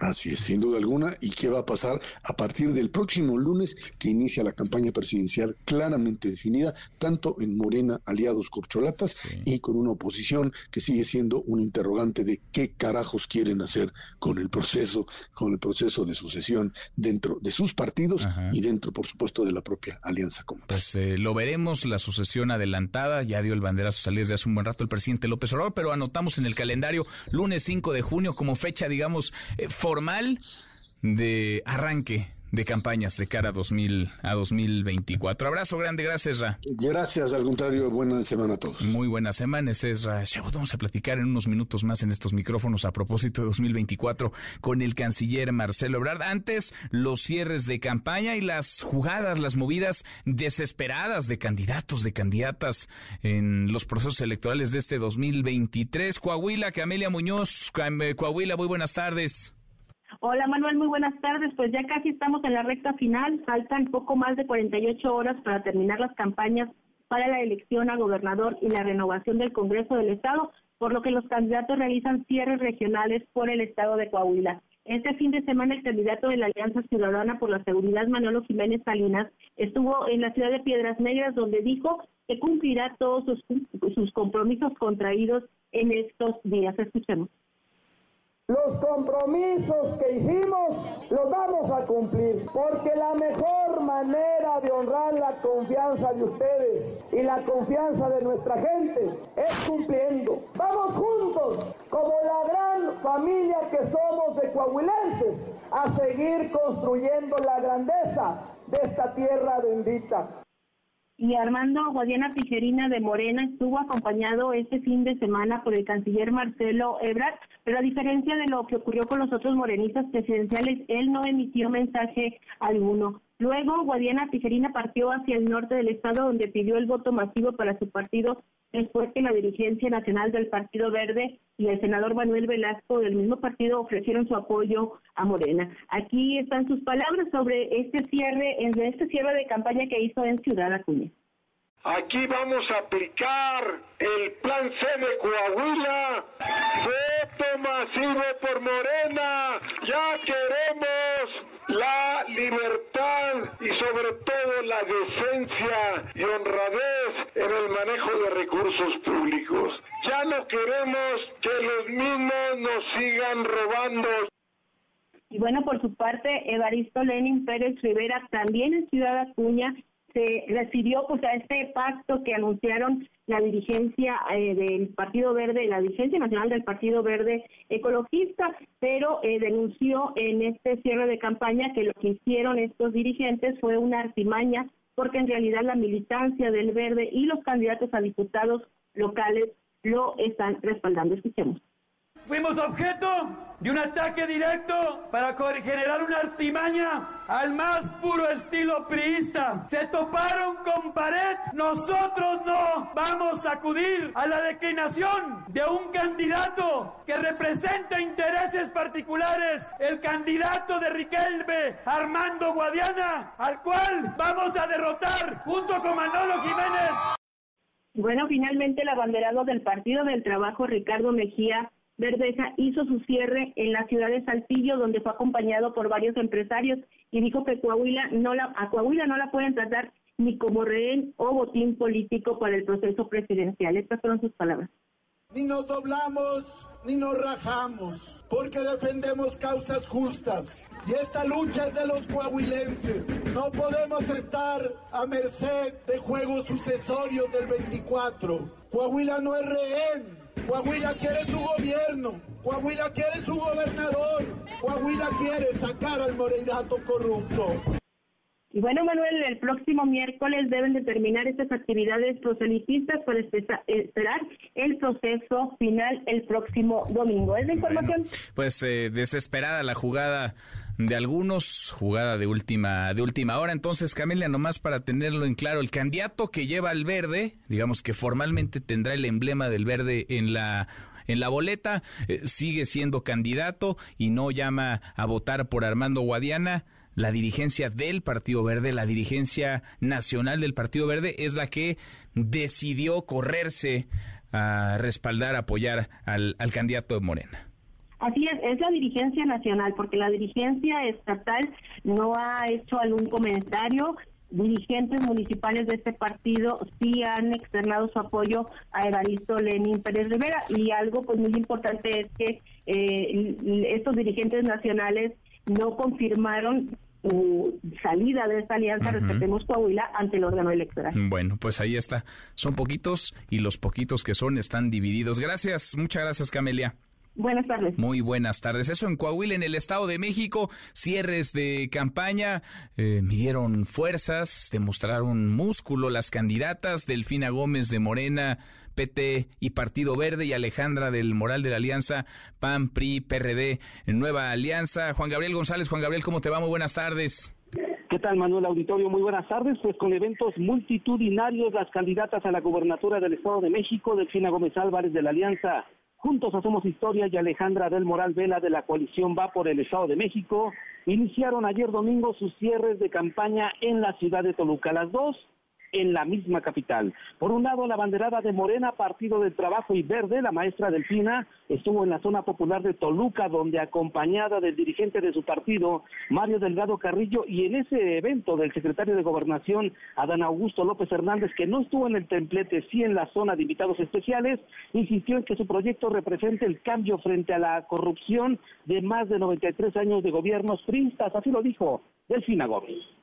Así es, sin duda alguna. ¿Y qué va a pasar a partir del próximo lunes que inicia la campaña presidencial claramente definida, tanto en Morena, aliados corcholatas, y con una oposición que sigue siendo un interrogante de qué carajos quieren hacer con el proceso, con el proceso de sucesión dentro de sus partidos y dentro, por supuesto, de la propia alianza común. Pues eh, lo veremos, la sucesión adelantada, ya dio el banderazo salir desde hace un buen rato el presidente López Obrador, pero anotamos en el calendario lunes 5 de junio como fecha, digamos, eh, formal de arranque de campañas de cara a, 2000, a 2024. Abrazo grande, gracias, Ra. Gracias, al contrario, buena semana a todos. Muy buena semana, ese es Ra. Vamos a platicar en unos minutos más en estos micrófonos a propósito de 2024 con el canciller Marcelo Ebrard. Antes, los cierres de campaña y las jugadas, las movidas desesperadas de candidatos, de candidatas en los procesos electorales de este 2023. Coahuila, Camelia Muñoz. Coahuila, muy buenas tardes. Hola Manuel, muy buenas tardes. Pues ya casi estamos en la recta final. Faltan poco más de 48 horas para terminar las campañas para la elección a gobernador y la renovación del Congreso del Estado, por lo que los candidatos realizan cierres regionales por el Estado de Coahuila. Este fin de semana el candidato de la Alianza Ciudadana por la Seguridad, Manolo Jiménez Salinas, estuvo en la ciudad de Piedras Negras donde dijo que cumplirá todos sus, sus compromisos contraídos en estos días. Escuchemos. Los compromisos que hicimos los vamos a cumplir, porque la mejor manera de honrar la confianza de ustedes y la confianza de nuestra gente es cumpliendo. Vamos juntos, como la gran familia que somos de coahuilenses, a seguir construyendo la grandeza de esta tierra bendita y Armando Guadiana Tijerina de Morena estuvo acompañado este fin de semana por el canciller Marcelo Ebrard, pero a diferencia de lo que ocurrió con los otros morenistas presidenciales, él no emitió mensaje alguno. Luego, Guadiana Tijerina partió hacia el norte del estado donde pidió el voto masivo para su partido después que la dirigencia nacional del Partido Verde y el senador Manuel Velasco del mismo partido ofrecieron su apoyo a Morena. Aquí están sus palabras sobre este cierre, este cierre de campaña que hizo en Ciudad Acuña. Aquí vamos a aplicar el plan C de Coahuila. Voto masivo por Morena. Ya queremos la libertad y sobre todo la decencia y honradez en el manejo de recursos públicos. Ya no queremos que los mismos nos sigan robando. Y bueno, por su parte, Evaristo Lenin Pérez Rivera, también en Ciudad Acuña, se refirió pues a este pacto que anunciaron la dirigencia eh, del Partido Verde, la dirigencia nacional del Partido Verde Ecologista, pero eh, denunció en este cierre de campaña que lo que hicieron estos dirigentes fue una artimaña porque en realidad la militancia del Verde y los candidatos a diputados locales lo están respaldando. Escuchemos. Fuimos objeto de un ataque directo para generar una artimaña al más puro estilo priista. Se toparon con pared, nosotros no vamos a acudir a la declinación de un candidato que representa intereses particulares, el candidato de Riquelme, Armando Guadiana, al cual vamos a derrotar junto con Manolo Jiménez. Bueno, finalmente el abanderado del Partido del Trabajo, Ricardo Mejía, Verdeza hizo su cierre en la ciudad de Saltillo, donde fue acompañado por varios empresarios y dijo que Coahuila no la, a Coahuila no la pueden tratar ni como rehén o botín político para el proceso presidencial. Estas fueron sus palabras. Ni nos doblamos ni nos rajamos, porque defendemos causas justas. Y esta lucha es de los coahuilenses. No podemos estar a merced de juegos sucesorios del 24. Coahuila no es rehén Coahuila quiere su gobierno. Coahuila quiere su gobernador. Coahuila quiere sacar al Moreirato corrupto. Y bueno, Manuel, el próximo miércoles deben determinar estas actividades proselitistas para esperar el proceso final el próximo domingo. ¿Es la información? pues eh, desesperada la jugada de algunos, jugada de última, de última hora. Entonces, Camelia, nomás para tenerlo en claro, el candidato que lleva el verde, digamos que formalmente tendrá el emblema del verde en la en la boleta, eh, sigue siendo candidato y no llama a votar por Armando Guadiana. La dirigencia del Partido Verde, la dirigencia nacional del Partido Verde, es la que decidió correrse a respaldar, apoyar al, al candidato de Morena. Así es, es la dirigencia nacional, porque la dirigencia estatal no ha hecho algún comentario. Dirigentes municipales de este partido sí han externado su apoyo a Evaristo Lenín Pérez Rivera y algo pues muy importante es que eh, estos dirigentes nacionales no confirmaron su salida de esta alianza Respetemos Coahuila ante el órgano electoral. Bueno, pues ahí está. Son poquitos y los poquitos que son están divididos. Gracias, muchas gracias Camelia. Buenas tardes. Muy buenas tardes. Eso en Coahuila, en el Estado de México, cierres de campaña, eh, midieron fuerzas, demostraron músculo las candidatas Delfina Gómez de Morena, PT y Partido Verde y Alejandra del Moral de la Alianza PAN, PRI, PRD, Nueva Alianza. Juan Gabriel González, Juan Gabriel, ¿cómo te va? Muy buenas tardes. ¿Qué tal, Manuel Auditorio? Muy buenas tardes. Pues con eventos multitudinarios, las candidatas a la gubernatura del Estado de México, Delfina Gómez Álvarez de la Alianza, Juntos Hacemos Historia y Alejandra del Moral Vela de la coalición Va por el Estado de México, iniciaron ayer domingo sus cierres de campaña en la ciudad de Toluca. Las dos en la misma capital. Por un lado, la banderada de Morena, Partido del Trabajo y Verde, la maestra Delfina, estuvo en la zona popular de Toluca, donde acompañada del dirigente de su partido, Mario Delgado Carrillo, y en ese evento del secretario de Gobernación, Adán Augusto López Hernández, que no estuvo en el templete, sí en la zona de invitados especiales, insistió en que su proyecto represente el cambio frente a la corrupción de más de 93 años de gobiernos priistas, así lo dijo Delfina Gómez.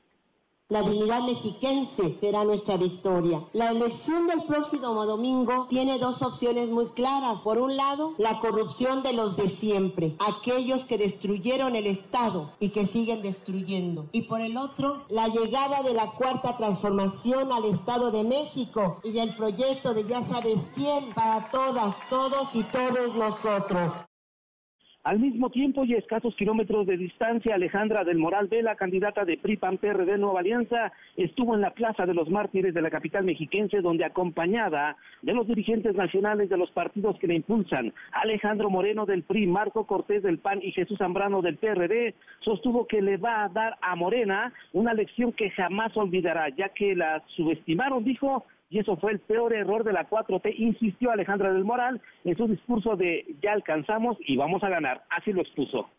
La dignidad mexiquense será nuestra victoria. La elección del próximo domingo tiene dos opciones muy claras. Por un lado, la corrupción de los de siempre, aquellos que destruyeron el Estado y que siguen destruyendo. Y por el otro, la llegada de la cuarta transformación al Estado de México y del proyecto de ya sabes quién para todas, todos y todos nosotros. Al mismo tiempo y a escasos kilómetros de distancia, Alejandra del Moral Vela, candidata de PRI-PAN PRD Nueva Alianza, estuvo en la Plaza de los Mártires de la capital mexiquense, donde acompañada de los dirigentes nacionales de los partidos que la impulsan, Alejandro Moreno del PRI, Marco Cortés del PAN y Jesús Zambrano del PRD, sostuvo que le va a dar a Morena una lección que jamás olvidará, ya que la subestimaron, dijo, y eso fue el peor error de la 4T, insistió Alejandra del Moral en su discurso de ya alcanzamos y vamos a ganar, así lo expuso.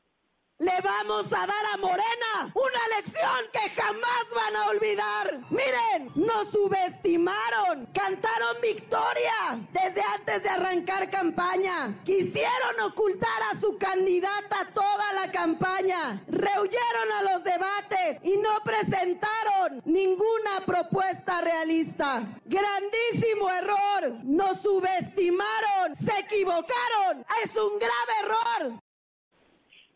Le vamos a dar a Morena una lección que jamás van a olvidar. Miren, nos subestimaron, cantaron victoria desde antes de arrancar campaña. Quisieron ocultar a su candidata toda la campaña. Rehuyeron a los debates y no presentaron ninguna propuesta realista. Grandísimo error. Nos subestimaron, se equivocaron. Es un grave error.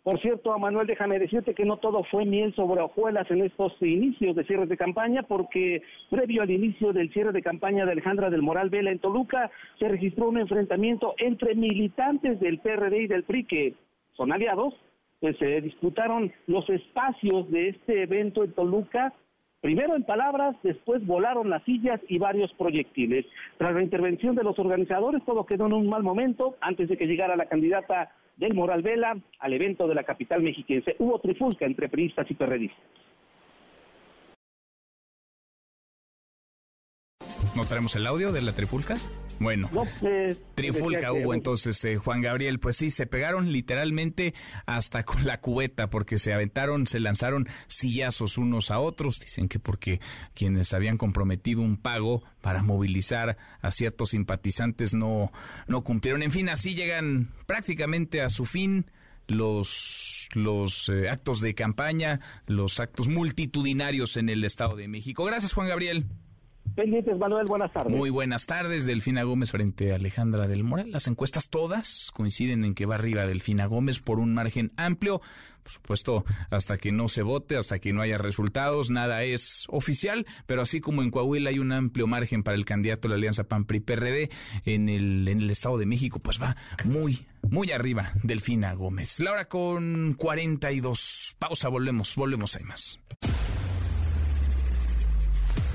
Por cierto, Manuel, déjame decirte que no todo fue miel sobre hojuelas en estos inicios de cierre de campaña, porque previo al inicio del cierre de campaña de Alejandra del Moral Vela en Toluca, se registró un enfrentamiento entre militantes del PRD y del PRI, que son aliados, pues se disputaron los espacios de este evento en Toluca Primero en palabras, después volaron las sillas y varios proyectiles. Tras la intervención de los organizadores, todo quedó en un mal momento antes de que llegara la candidata del Moral Vela al evento de la capital mexiquense. Hubo trifulca entre priistas y perredistas. ¿No el audio de la trifulca? Bueno, eh, trifulca hubo entonces, eh, Juan Gabriel. Pues sí, se pegaron literalmente hasta <laughs> con la cubeta porque se aventaron, se lanzaron sillazos unos a otros. Dicen que porque quienes habían comprometido un pago para movilizar a ciertos simpatizantes no, no cumplieron. En fin, así llegan prácticamente a su fin los, los eh, actos de campaña, los actos multitudinarios en el Estado de México. Gracias, Juan Gabriel. Pendientes, Manuel, buenas tardes. Muy buenas tardes, Delfina Gómez frente a Alejandra del Moral. Las encuestas todas coinciden en que va arriba Delfina Gómez por un margen amplio. Por supuesto, hasta que no se vote, hasta que no haya resultados, nada es oficial, pero así como en Coahuila hay un amplio margen para el candidato de la Alianza PAN-PRI-PRD, en el, en el Estado de México, pues va muy, muy arriba Delfina Gómez. La hora con 42. Pausa, volvemos, volvemos, hay más.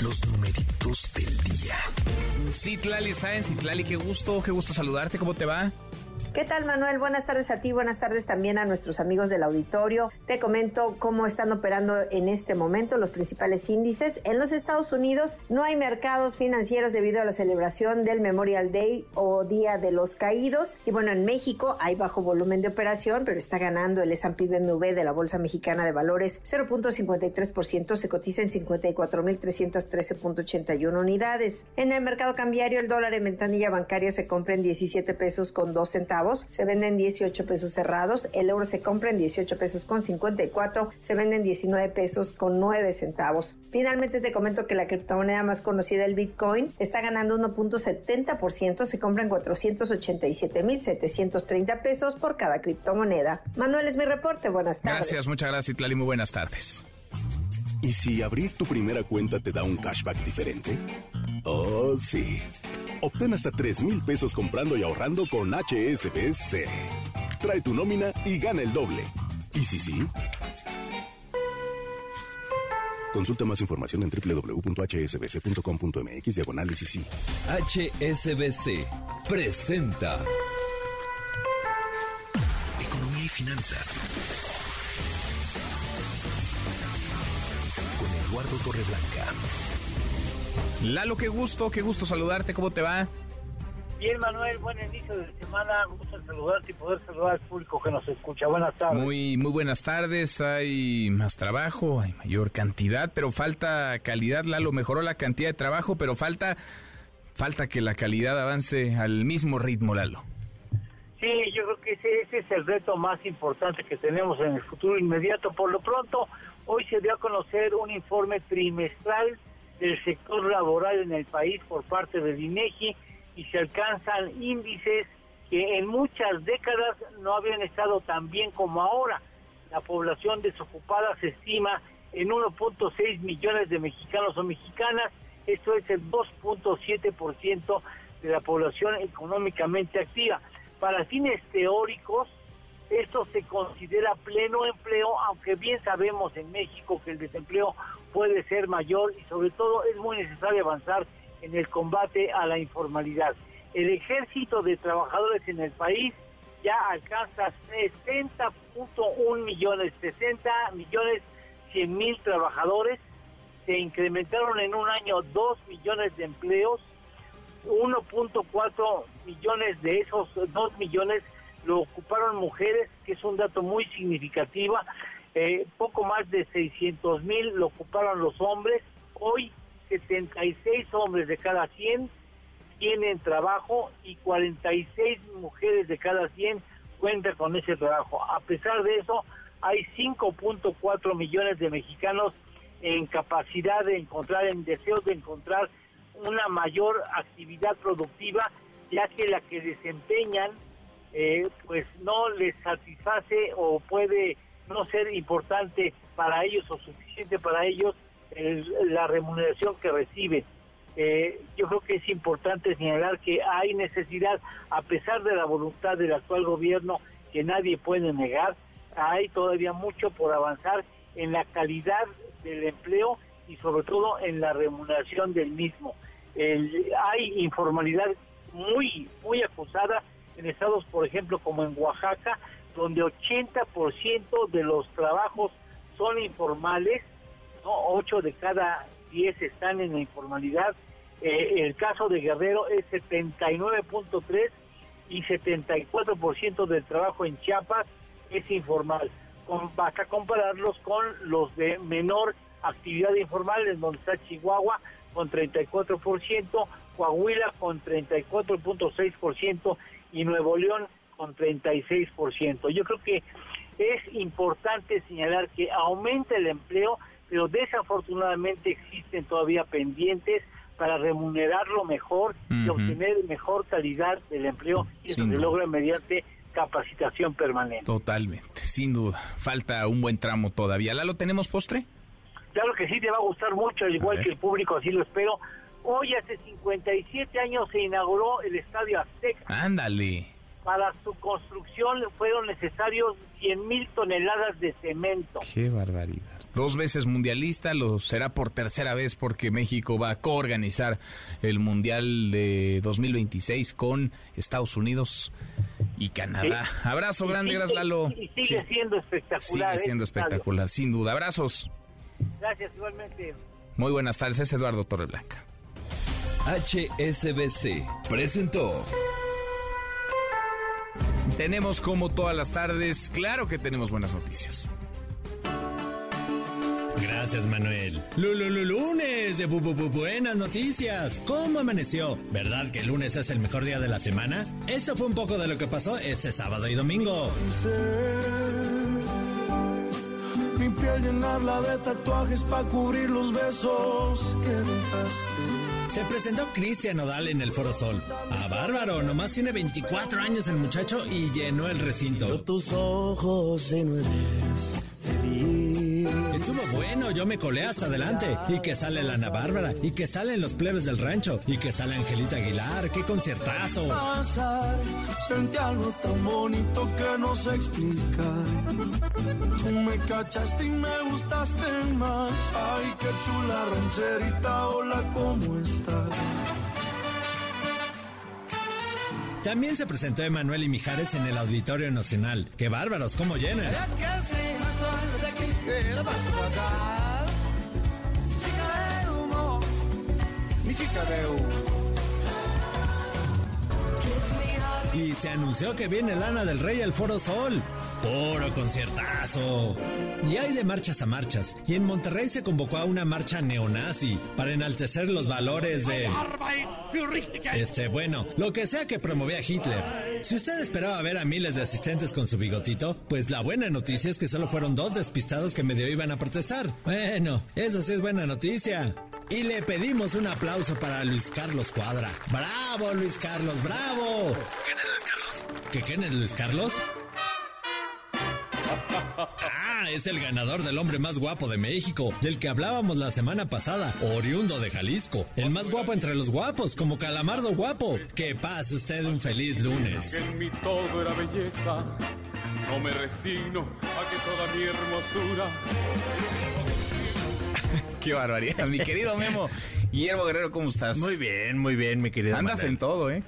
Los numeritos del día. Citlali Sáenz, Citlali, qué gusto, qué gusto saludarte, ¿cómo te va? ¿Qué tal, Manuel? Buenas tardes a ti, buenas tardes también a nuestros amigos del auditorio. Te comento cómo están operando en este momento los principales índices. En los Estados Unidos no hay mercados financieros debido a la celebración del Memorial Day o Día de los Caídos. Y bueno, en México hay bajo volumen de operación, pero está ganando el S&P BMW de la Bolsa Mexicana de Valores 0.53%, se cotiza en 54.313.81 unidades. En el mercado cambiario, el dólar en ventanilla bancaria se compra en 17 pesos con 2 centavos se venden 18 pesos cerrados, el euro se compra en 18 pesos con 54, se venden 19 pesos con 9 centavos. Finalmente te comento que la criptomoneda más conocida, el Bitcoin, está ganando 1.70%, se compra en 487.730 pesos por cada criptomoneda. Manuel es mi reporte, buenas tardes. Gracias, muchas gracias Itlali, muy buenas tardes. ¿Y si abrir tu primera cuenta te da un cashback diferente? Oh, sí. Obtén hasta 3 mil pesos comprando y ahorrando con HSBC. Trae tu nómina y gana el doble. ¿Y si sí? Consulta más información en www.hsbc.com.mx diagonal sí. HSBC presenta Economía y Finanzas Eduardo Torreblanca. Lalo, qué gusto, qué gusto saludarte, ¿cómo te va? Bien, Manuel, buen inicio de semana, gusto saludarte y poder saludar al público que nos escucha. Buenas tardes. Muy, muy buenas tardes, hay más trabajo, hay mayor cantidad, pero falta calidad, Lalo, mejoró la cantidad de trabajo, pero falta, falta que la calidad avance al mismo ritmo, Lalo. Sí, yo creo que ese, ese es el reto más importante que tenemos en el futuro inmediato. Por lo pronto, hoy se dio a conocer un informe trimestral del sector laboral en el país por parte del INEGI y se alcanzan índices que en muchas décadas no habían estado tan bien como ahora. La población desocupada se estima en 1.6 millones de mexicanos o mexicanas, esto es el 2.7% de la población económicamente activa. Para fines teóricos, esto se considera pleno empleo, aunque bien sabemos en México que el desempleo puede ser mayor y sobre todo es muy necesario avanzar en el combate a la informalidad. El ejército de trabajadores en el país ya alcanza 60.1 millones, 60 millones 100 mil trabajadores, se incrementaron en un año 2 millones de empleos, 1.4 millones de esos 2 millones lo ocuparon mujeres, que es un dato muy significativo, eh, poco más de 600 mil lo ocuparon los hombres, hoy 76 hombres de cada 100 tienen trabajo y 46 mujeres de cada 100 cuentan con ese trabajo. A pesar de eso, hay 5.4 millones de mexicanos en capacidad de encontrar, en deseo de encontrar una mayor actividad productiva, ya que la que desempeñan eh, pues no les satisface o puede no ser importante para ellos o suficiente para ellos la remuneración que reciben. Eh, yo creo que es importante señalar que hay necesidad, a pesar de la voluntad del actual gobierno, que nadie puede negar, hay todavía mucho por avanzar en la calidad del empleo y sobre todo en la remuneración del mismo. hay informalidad muy, muy acusada en estados, por ejemplo, como en Oaxaca, donde 80% de los trabajos son informales, ¿no? 8 de cada 10 están en la informalidad. Eh, el caso de Guerrero es 79.3 y 74% del trabajo en Chiapas es informal. Con, basta compararlos con los de menor actividad informal, en donde está Chihuahua con 34%, Coahuila con 34.6% y Nuevo León con 36%. Yo creo que es importante señalar que aumenta el empleo, pero desafortunadamente existen todavía pendientes para remunerarlo mejor y obtener mejor calidad del empleo y eso se logra mediante capacitación permanente. Totalmente, sin duda. Falta un buen tramo todavía. ¿La lo tenemos postre? Claro que sí, te va a gustar mucho, al igual que el público, así lo espero. Hoy, hace 57 años, se inauguró el Estadio Azteca. Ándale. Para su construcción fueron necesarios 100 mil toneladas de cemento. Qué barbaridad. Dos veces mundialista, lo será por tercera vez porque México va a coorganizar el Mundial de 2026 con Estados Unidos y Canadá. Abrazo grande, gracias Lalo. Y sigue siendo espectacular. Sigue siendo ¿eh? espectacular, sin duda. Abrazos. Gracias, igualmente. Muy buenas tardes, es Eduardo Torreblanca. HSBC presentó. Tenemos como todas las tardes, claro que tenemos buenas noticias. Gracias, Manuel. Lululu lunes de bu, bu, bu- buenas noticias. ¿Cómo amaneció? ¿Verdad que el lunes es el mejor día de la semana? Eso fue un poco de lo que pasó ese sábado y domingo. Mi piel llenarla de tatuajes para cubrir los besos que dejaste. Se presentó Cristian Odal en el Foro Sol. A bárbaro, nomás tiene 24 años el muchacho y llenó el recinto. tus ojos. Estuvo bueno, yo me colé hasta adelante. Y que sale la Ana Bárbara, y que salen los plebes del rancho, y que sale Angelita Aguilar, qué conciertazo. Pasar, sentí algo tan bonito que no sé explicar. Tú me cachaste y me gustaste más. Ay, qué chula rancherita, hola, ¿cómo estás? También se presentó Emanuel y Mijares en el Auditorio Nacional. ¡Qué bárbaros, cómo llenan! Y se anunció que viene Lana del Rey al Foro Sol. Puro conciertazo. Y hay de marchas a marchas. Y en Monterrey se convocó a una marcha neonazi para enaltecer los valores de... Este, bueno, lo que sea que promovía Hitler. Si usted esperaba ver a miles de asistentes con su bigotito, pues la buena noticia es que solo fueron dos despistados que medio iban a protestar. Bueno, eso sí es buena noticia. Y le pedimos un aplauso para Luis Carlos Cuadra. ¡Bravo, Luis Carlos, bravo! ¿Quién es Luis Carlos? ¿Qué quién es Luis Carlos? Ah, es el ganador del hombre más guapo de México, del que hablábamos la semana pasada, oriundo de Jalisco, el más guapo entre los guapos, como Calamardo guapo. Que pase usted un feliz lunes. Que en mí todo era belleza. No me resigno a que toda mi hermosura. <laughs> Qué barbaridad, mi querido Memo. Guillermo Guerrero, ¿cómo estás? Muy bien, muy bien, mi querido. Andas Manuel. en todo, ¿eh?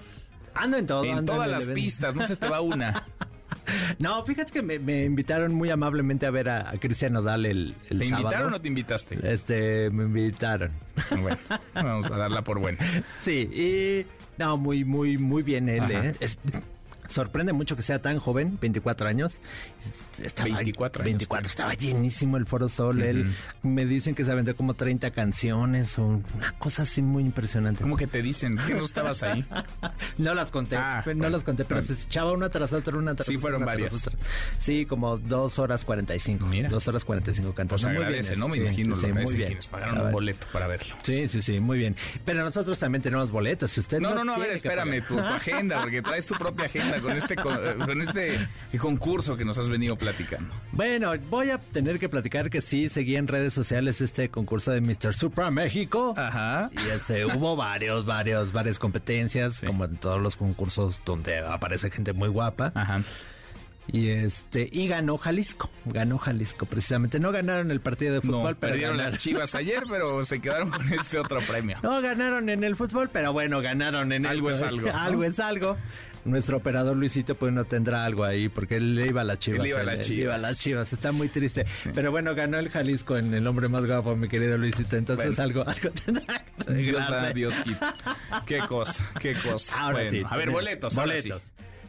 Ando en todo. En ando todas las pistas, no se te va una. <laughs> <laughs> No, fíjate que me, me invitaron muy amablemente a ver a, a Cristian Odal el, el ¿Te sábado. invitaron o te invitaste? Este, me invitaron. Bueno, vamos a darla por buena. <laughs> Sí, y no, muy, muy, muy bien él. ¿eh? Es- sorprende mucho que sea tan joven, 24 años. Estaba, 24 años. 24, estaba llenísimo el Foro Sol. Él me dicen que se aventó como 30 canciones o una cosa así muy impresionante. ¿Cómo que te dicen? ¿Que no estabas ahí? <laughs> No las conté, Ah, no bueno, las conté, pero bueno. se echaba una tras otra, una tras Sí, otra, fueron una tras varias. Sí, como dos horas 45. Mira. Dos horas 45 cantando. Pues muy agradece, bien, ¿no? Me sí, imagino sí, lo sí, que muy bien. quienes pagaron un boleto para verlo. Sí, sí, sí, muy bien. Pero nosotros también tenemos boletos. Si usted No, no, no, no, a ver, espérame, tu, tu agenda, porque traes tu propia agenda con este, con, eh, con este concurso que nos has venido platicando. Bueno, voy a tener que platicar que sí, seguí en redes sociales este concurso de Mr. Supra México. Ajá. Y este, hubo varios, varios, varias competencias, como en todos los concursos donde aparece gente muy guapa. Ajá. Y este, y ganó Jalisco, ganó Jalisco precisamente. No ganaron el partido de fútbol, No, pero perdieron ganaron. las chivas ayer, pero se quedaron con este otro premio. No ganaron en el fútbol, pero bueno, ganaron en Algo es algo, <laughs> ¿no? algo es algo. Nuestro operador Luisito pues no tendrá algo ahí porque él le iba a las chivas. Él iba a las Chivas. iba a las chivas. Está muy triste. Pero bueno, ganó el Jalisco en el hombre más guapo, mi querido Luisito. Entonces Bueno. algo, algo tendrá que Dios da. Dios quita. Qué cosa, qué cosa. Ahora Bueno, sí. A ver, tenemos boletos, ahora sí.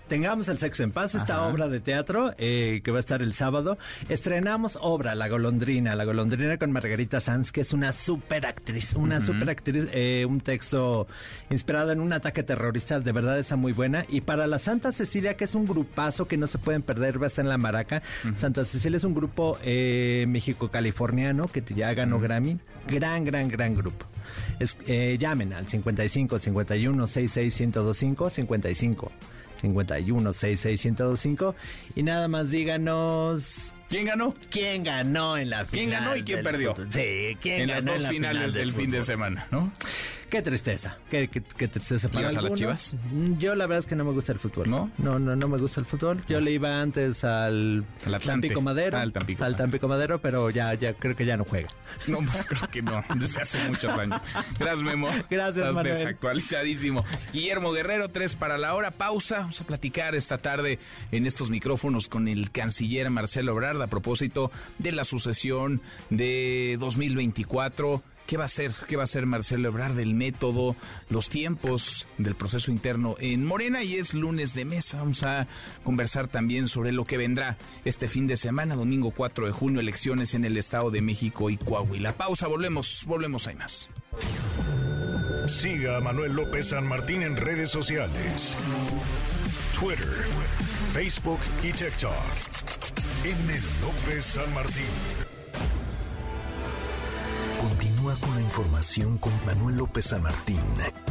Tengamos el sexo en paz, esta Ajá. obra de teatro eh, que va a estar el sábado. Estrenamos obra La Golondrina, La Golondrina con Margarita Sanz, que es una super actriz, una Ujú. super actriz, eh, un texto inspirado en un ataque terrorista, de verdad está muy buena. Y para la Santa Cecilia, que es un grupazo que no se pueden perder, va a estar en La Maraca. Santa Cecilia es un grupo eh, México-californiano que ya ganó Grammy. Gran, gran, gran grupo. Es, eh, llamen al 55 51 66 1025 55 51 66 1025 y nada más díganos ¿Quién ganó? quién ganó en la final. ¿Quién ganó y quién perdió? fútbol. Sí, quién En ganó las dos la finales final del fin de semana, ¿no? Qué tristeza, qué, qué, qué tristeza para ¿Ibas a las. Chivas? Mm, Yo la verdad es que no me gusta el fútbol. ¿No? No, no, no me gusta el fútbol. Yo le iba antes al. Tampico Madero. Ah, al Tampico. al Tampico Madero, pero ya, ya creo que ya no juega. No, pues creo que no, <laughs> desde hace muchos años. Gracias, Memo. <laughs> Gracias, Estás Manuel. desactualizadísimo. Guillermo Guerrero, tres para la hora. Pausa. Vamos a platicar esta tarde en estos micrófonos con el canciller Marcelo Ebrard a propósito de la sucesión de 2024. ¿Qué va a hacer? ¿Qué va a hacer Marcelo Ebrard del método, los tiempos del proceso interno en Morena? Y es lunes de mesa. Vamos a conversar también sobre lo que vendrá este fin de semana, domingo 4 de junio, elecciones en el Estado de México y Coahuila. Pausa, volvemos, volvemos, hay más. Siga a Manuel López San Martín en redes sociales. Twitter, Facebook y TikTok. M. López San Martín. Continúa con la información con Manuel López San Martín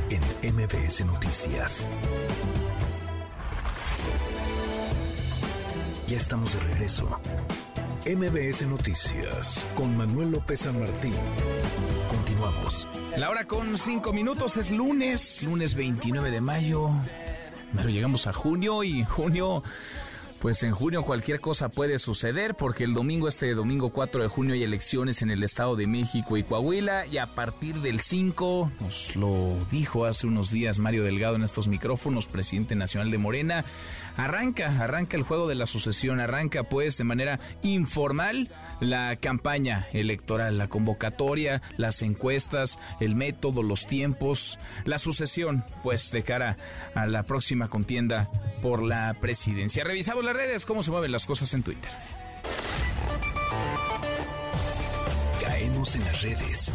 en MBS Noticias. Ya estamos de regreso. MBS Noticias con Manuel López San Martín. Continuamos. La hora con cinco minutos es lunes, lunes 29 de mayo. Pero llegamos a junio y junio, pues en junio cualquier cosa puede suceder porque el domingo, este domingo 4 de junio hay elecciones en el Estado de México y Coahuila y a partir del 5, nos lo dijo hace unos días Mario Delgado en estos micrófonos, presidente nacional de Morena, arranca, arranca el juego de la sucesión, arranca pues de manera informal la campaña electoral, la convocatoria, las encuestas, el método, los tiempos, la sucesión, pues de cara a la próxima contienda por la presidencia. Revisamos las redes, cómo se mueven las cosas en Twitter. Caemos en las redes.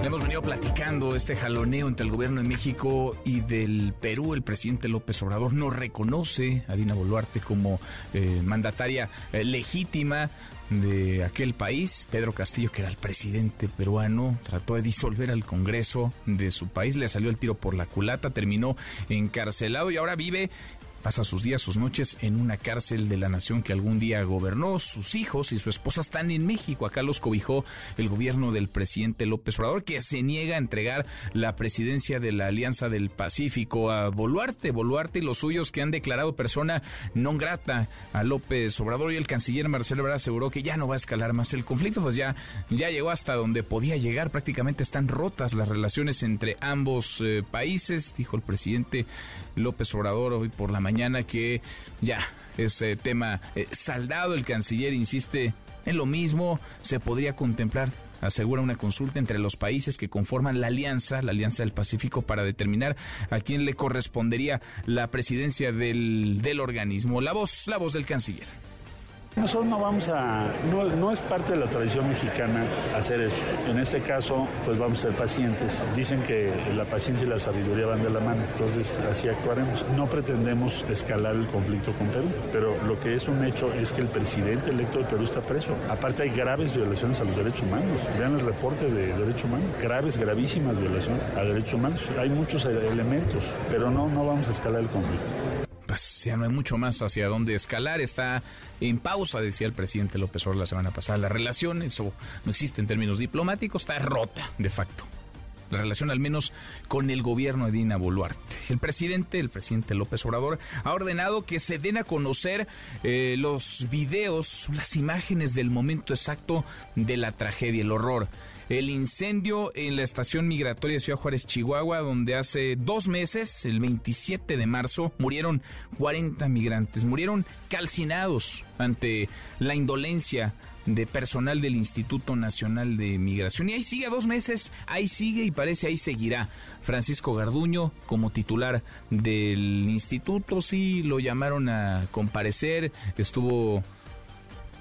Hemos venido platicando este jaloneo entre el gobierno de México y del Perú. El presidente López Obrador no reconoce a Dina Boluarte como eh, mandataria eh, legítima de aquel país. Pedro Castillo, que era el presidente peruano, trató de disolver al Congreso de su país, le salió el tiro por la culata, terminó encarcelado y ahora vive pasa sus días, sus noches en una cárcel de la nación que algún día gobernó. Sus hijos y su esposa están en México. Acá los cobijó el gobierno del presidente López Obrador, que se niega a entregar la presidencia de la Alianza del Pacífico a Boluarte. Boluarte y los suyos que han declarado persona non grata a López Obrador y el canciller Marcelo Ebrard aseguró que ya no va a escalar más el conflicto, pues ya, ya llegó hasta donde podía llegar. Prácticamente están rotas las relaciones entre ambos eh, países, dijo el presidente López Obrador hoy por la mañana que ya ese tema eh, saldado. El canciller insiste en lo mismo. Se podría contemplar asegura una consulta entre los países que conforman la alianza, la Alianza del Pacífico, para determinar a quién le correspondería la presidencia del, del organismo. La voz, la voz del canciller. Nosotros no vamos a, no, es parte de la tradición mexicana hacer eso. En este caso, pues vamos a ser pacientes. Dicen que la paciencia y la sabiduría van de la mano, entonces así actuaremos. No pretendemos escalar el conflicto con Perú, pero lo que es un hecho es que el presidente electo de Perú está preso. Aparte hay graves violaciones a los derechos humanos. Vean el reporte de derechos humanos. Graves, gravísimas violaciones a derechos humanos. Hay muchos elementos, pero no, no vamos a escalar el conflicto pues ya no hay mucho más hacia dónde escalar. Está en pausa, decía el presidente López Obrador la semana pasada. La relación, eso no existe en términos diplomáticos, está rota de facto. La relación al menos con el gobierno de Dina Boluarte. El presidente, el presidente López Obrador, ha ordenado que se den a conocer eh, los videos, las imágenes del momento exacto de la tragedia, el horror el incendio en la estación migratoria de Ciudad Juárez, Chihuahua, donde hace dos meses, el 27 de marzo, murieron 40 migrantes, murieron calcinados ante la indolencia de personal del Instituto Nacional de Migración. Y ahí sigue dos meses, ahí sigue y parece ahí seguirá. Francisco Garduño como titular del instituto, sí, lo llamaron a comparecer, estuvo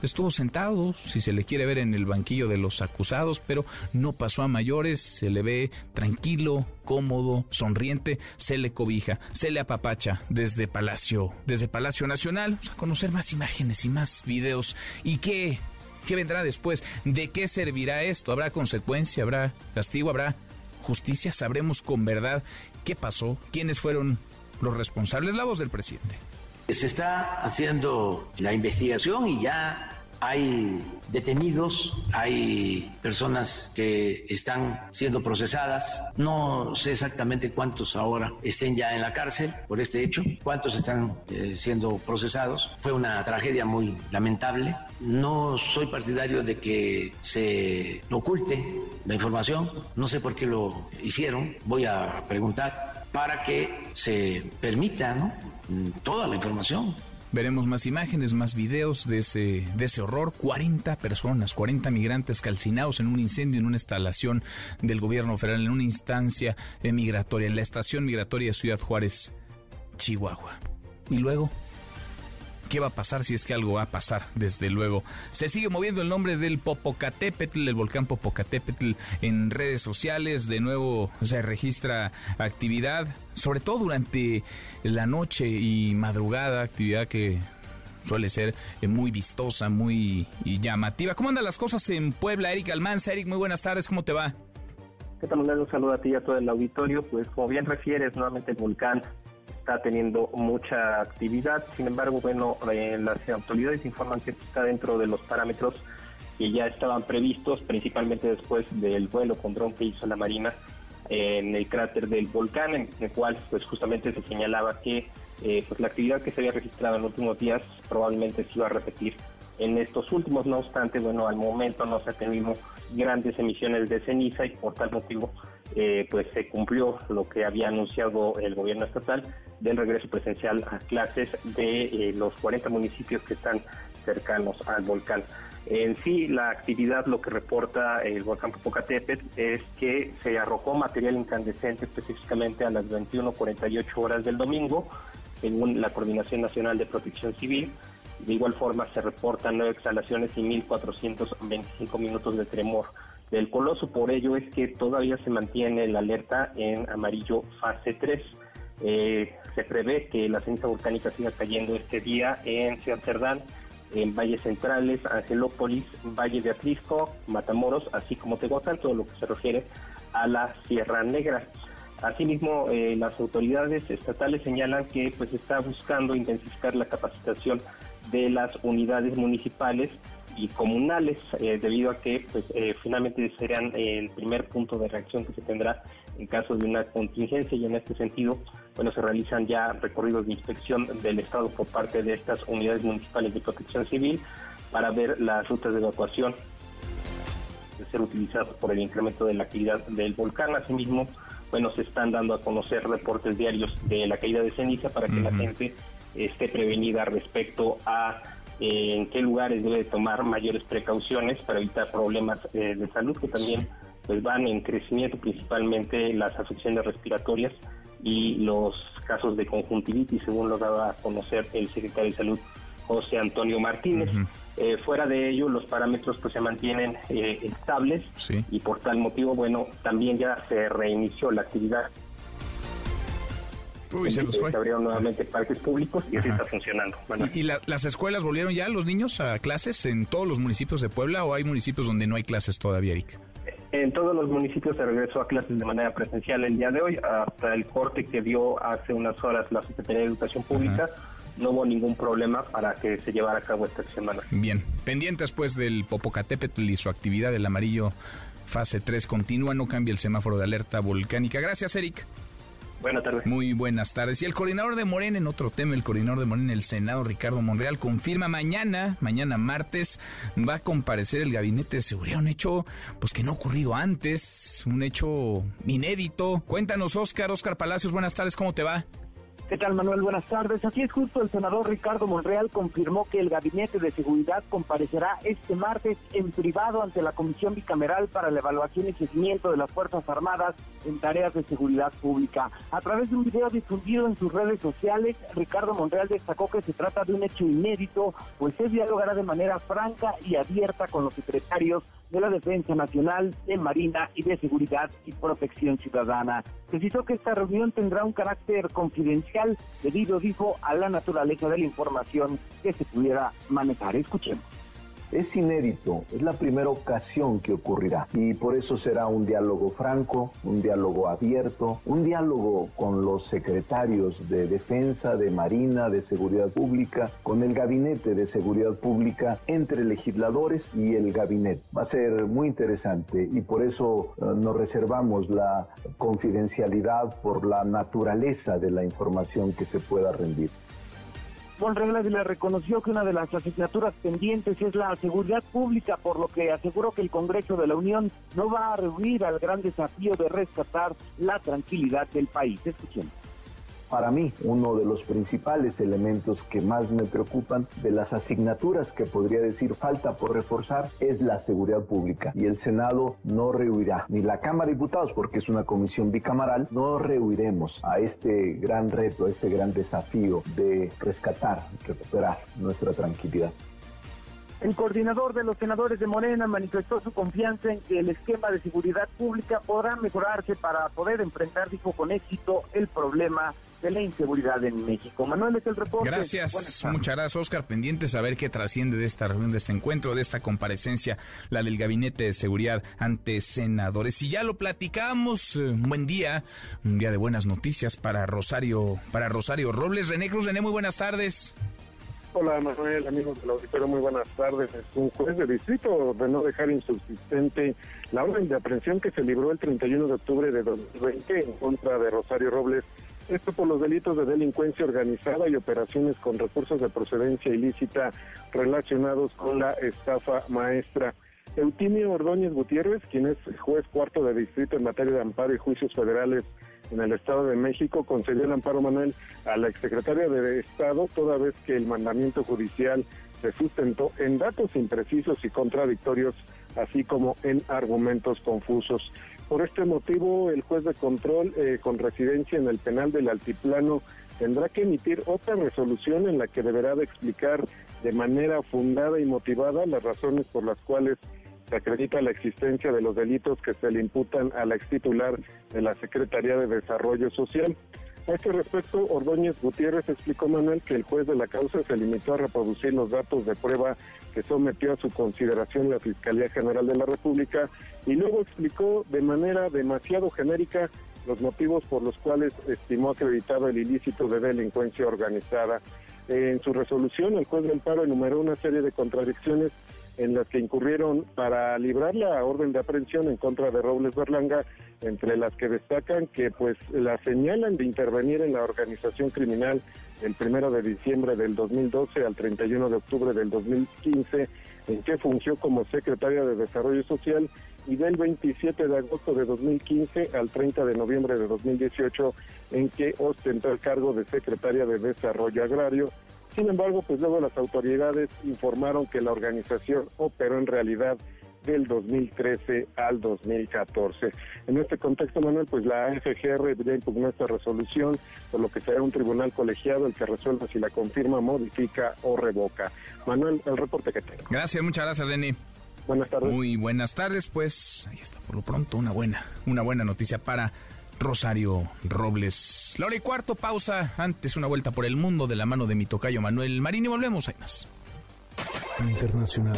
estuvo sentado, si se le quiere ver en el banquillo de los acusados, pero no pasó a mayores, se le ve tranquilo, cómodo, sonriente, se le cobija, se le apapacha desde Palacio, desde Palacio Nacional. Vamos a conocer más imágenes y más videos. ¿Y qué? ¿Qué vendrá después? ¿De qué servirá esto? ¿Habrá consecuencia? ¿Habrá castigo? ¿Habrá justicia? ¿Sabremos con verdad qué pasó? ¿Quiénes fueron los responsables? La voz del presidente. Se está haciendo la investigación y ya hay detenidos, hay personas que están siendo procesadas. No sé exactamente cuántos ahora estén ya en la cárcel por este hecho, cuántos están eh, siendo procesados. Fue una tragedia muy lamentable. No soy partidario de que se oculte la información. No sé por qué lo hicieron. Voy a preguntar para que se permita toda la información. Veremos más imágenes, más videos de ese, de ese horror. 40 personas, 40 migrantes calcinados en un incendio en una instalación del gobierno federal, en una instancia migratoria, en la estación migratoria de Ciudad Juárez, Chihuahua. Y luego, qué va a pasar si es que algo va a pasar, desde luego. Se sigue moviendo el nombre del Popocatépetl, el volcán Popocatépetl en redes sociales, de nuevo se registra actividad, sobre todo durante la noche y madrugada, actividad que suele ser eh, muy vistosa, muy llamativa. ¿Cómo andan las cosas en Puebla, Eric Almanza? Eric, muy buenas tardes, ¿cómo te va? ¿Qué tal, Un saludo a ti y a todo el auditorio. Pues como bien refieres, nuevamente el volcán teniendo mucha actividad. Sin embargo, bueno, eh, las autoridades informan que está dentro de los parámetros que ya estaban previstos, principalmente después del vuelo con dron que hizo la Marina en el cráter del volcán, en el cual pues justamente se señalaba que eh, pues la actividad que se había registrado en los últimos días probablemente se iba a repetir en estos últimos. No obstante, bueno, al momento no se ha tenido grandes emisiones de ceniza y por tal motivo eh, pues se cumplió lo que había anunciado el gobierno estatal del regreso presencial a clases de eh, los 40 municipios que están cercanos al volcán. En sí, la actividad, lo que reporta el volcán Popocatépetl es que se arrojó material incandescente específicamente a las 21.48 horas del domingo, según la Coordinación Nacional de Protección Civil. De igual forma, se reportan nueve exhalaciones y 1.425 minutos de tremor del coloso. Por ello es que todavía se mantiene la alerta en amarillo fase 3. Eh, se prevé que la ceniza volcánica siga cayendo este día en Ciudad Cerdán, en Valles Centrales, Angelópolis, Valle de Atlisco, Matamoros, así como Tehuacán, todo lo que se refiere a la Sierra Negra. Asimismo, eh, las autoridades estatales señalan que pues está buscando intensificar la capacitación de las unidades municipales y comunales, eh, debido a que pues, eh, finalmente serán el primer punto de reacción que se tendrá en caso de una contingencia y en este sentido, bueno, se realizan ya recorridos de inspección del Estado por parte de estas unidades municipales de protección civil para ver las rutas de evacuación de ser utilizadas por el incremento de la actividad del volcán. Asimismo, bueno, se están dando a conocer reportes diarios de la caída de ceniza para que la gente esté prevenida respecto a eh, en qué lugares debe tomar mayores precauciones para evitar problemas eh, de salud que también pues van en crecimiento, principalmente las afecciones respiratorias y los casos de conjuntivitis, según lo daba a conocer el secretario de Salud José Antonio Martínez. Eh, fuera de ello, los parámetros pues se mantienen estables y por tal motivo, bueno, también ya se reinició la actividad Uy, se los fue. abrieron nuevamente parques públicos y así está funcionando. ¿Y, las escuelas volvieron ya los niños a clases en todos los municipios de Puebla o hay municipios donde no hay clases todavía, Eric? En todos los municipios se regresó a clases de manera presencial el día de hoy, hasta el corte que dio hace unas horas la Secretaría de Educación Pública. No hubo ningún problema para que se llevara a cabo esta semana. Bien, pendientes pues del Popocatépetl y su actividad del amarillo fase 3 continúa, no cambia el semáforo de alerta volcánica. Gracias, Eric. Buenas tardes. Muy buenas tardes. Y el coordinador de Morena, en otro tema, el coordinador de Morena en el Senado, Ricardo Monreal, confirma mañana, mañana martes, va a comparecer el gabinete de seguridad. Un hecho, pues que no ha ocurrido antes, un hecho inédito. Cuéntanos, Oscar, Oscar Palacios, buenas tardes, ¿cómo te va? ¿Qué tal, Manuel? Buenas tardes. Aquí es justo el senador Ricardo Monreal confirmó que el Gabinete de Seguridad comparecerá este martes en privado ante la Comisión Bicameral para la Evaluación y Seguimiento de las Fuerzas Armadas en tareas de seguridad pública. A través de un video difundido en sus redes sociales, Ricardo Monreal destacó que se trata de un hecho inédito, pues se dialogará de manera franca y abierta con los secretarios de la Defensa Nacional, de Marina y de Seguridad y Protección Ciudadana. Precisó que esta reunión tendrá un carácter confidencial debido, dijo, a la naturaleza de la información que se pudiera manejar. Escuchemos. Es inédito, es la primera ocasión que ocurrirá y por eso será un diálogo franco, un diálogo abierto, un diálogo con los secretarios de Defensa, de Marina, de Seguridad Pública, con el Gabinete de Seguridad Pública, entre legisladores y el gabinete. Va a ser muy interesante y por eso eh, nos reservamos la confidencialidad por la naturaleza de la información que se pueda rendir. Con reglas le reconoció que una de las asignaturas pendientes es la seguridad pública, por lo que aseguró que el Congreso de la Unión no va a reunir al gran desafío de rescatar la tranquilidad del país. Escuchemos para mí uno de los principales elementos que más me preocupan de las asignaturas que podría decir falta por reforzar es la seguridad pública y el Senado no rehuirá ni la Cámara de Diputados porque es una comisión bicameral no rehuiremos a este gran reto, a este gran desafío de rescatar, recuperar nuestra tranquilidad. El coordinador de los senadores de Morena manifestó su confianza en que el esquema de seguridad pública podrá mejorarse para poder enfrentar, dijo con éxito, el problema de la inseguridad en México. Manuel es el reporte. Gracias, muchas gracias Oscar. Pendientes a ver qué trasciende de esta reunión, de este encuentro, de esta comparecencia, la del Gabinete de Seguridad ante senadores. Y ya lo platicamos, eh, un buen día, un día de buenas noticias para Rosario, para Rosario Robles. René Cruz, René, muy buenas tardes. Hola Manuel, amigos del auditorio, muy buenas tardes. Es un juez de distrito de no dejar insubsistente la orden de aprehensión que se libró el 31 de octubre de 2020 en contra de Rosario Robles esto por los delitos de delincuencia organizada y operaciones con recursos de procedencia ilícita relacionados con la estafa maestra. Eutimio Ordóñez Gutiérrez, quien es juez cuarto de distrito en materia de amparo y juicios federales en el Estado de México, concedió el amparo Manuel a la exsecretaria de Estado, toda vez que el mandamiento judicial se sustentó en datos imprecisos y contradictorios, así como en argumentos confusos. Por este motivo, el juez de control eh, con residencia en el penal del Altiplano tendrá que emitir otra resolución en la que deberá de explicar de manera fundada y motivada las razones por las cuales se acredita la existencia de los delitos que se le imputan a la ex titular de la Secretaría de Desarrollo Social. A este respecto, Ordóñez Gutiérrez explicó, Manuel, que el juez de la causa se limitó a reproducir los datos de prueba que sometió a su consideración la Fiscalía General de la República y luego explicó de manera demasiado genérica los motivos por los cuales estimó acreditado el ilícito de delincuencia organizada. En su resolución, el juez del paro enumeró una serie de contradicciones en las que incurrieron para librar la orden de aprehensión en contra de Robles Berlanga, entre las que destacan que pues la señalan de intervenir en la organización criminal el primero de diciembre del 2012 al 31 de octubre del 2015, en que fungió como secretaria de Desarrollo Social, y del 27 de agosto de 2015 al 30 de noviembre de 2018, en que ostentó el cargo de secretaria de Desarrollo Agrario sin embargo, pues luego las autoridades informaron que la organización operó en realidad del 2013 al 2014. En este contexto, Manuel, pues la AFGR ya impugnó esta resolución, por lo que será un tribunal colegiado el que resuelva si la confirma, modifica o revoca. Manuel, el reporte que tengo. Gracias, muchas gracias, Lenny. Buenas tardes. Muy buenas tardes, pues ahí está por lo pronto una buena, una buena noticia para Rosario Robles. La hora y cuarto, pausa. Antes una vuelta por el mundo de la mano de mi tocayo Manuel Marín y volvemos. Hay más. Internacional.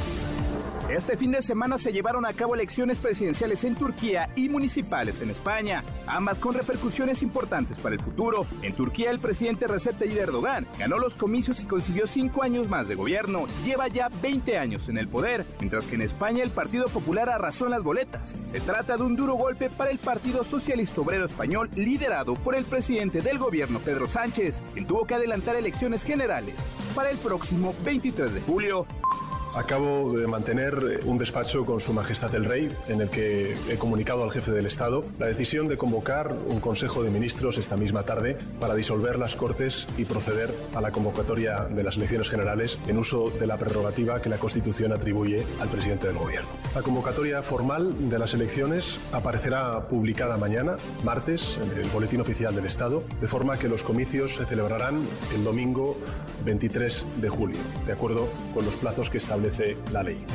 Este fin de semana se llevaron a cabo elecciones presidenciales en Turquía y municipales en España, ambas con repercusiones importantes para el futuro. En Turquía, el presidente Recep Tayyip Erdogan ganó los comicios y consiguió cinco años más de gobierno. Lleva ya 20 años en el poder, mientras que en España el Partido Popular arrasó en las boletas. Se trata de un duro golpe para el Partido Socialista Obrero Español, liderado por el presidente del gobierno Pedro Sánchez, quien tuvo que adelantar elecciones generales para el próximo 23 de julio. julio. Acabo de mantener un despacho con Su Majestad el Rey en el que he comunicado al jefe del Estado la decisión de convocar un Consejo de Ministros esta misma tarde para disolver las Cortes y proceder a la convocatoria de las elecciones generales en uso de la prerrogativa que la Constitución atribuye al presidente del Gobierno. La convocatoria formal de las elecciones aparecerá publicada mañana, martes, en el Boletín Oficial del Estado, de forma que los comicios se celebrarán el domingo 23 de julio, de acuerdo con los plazos que establece la ley.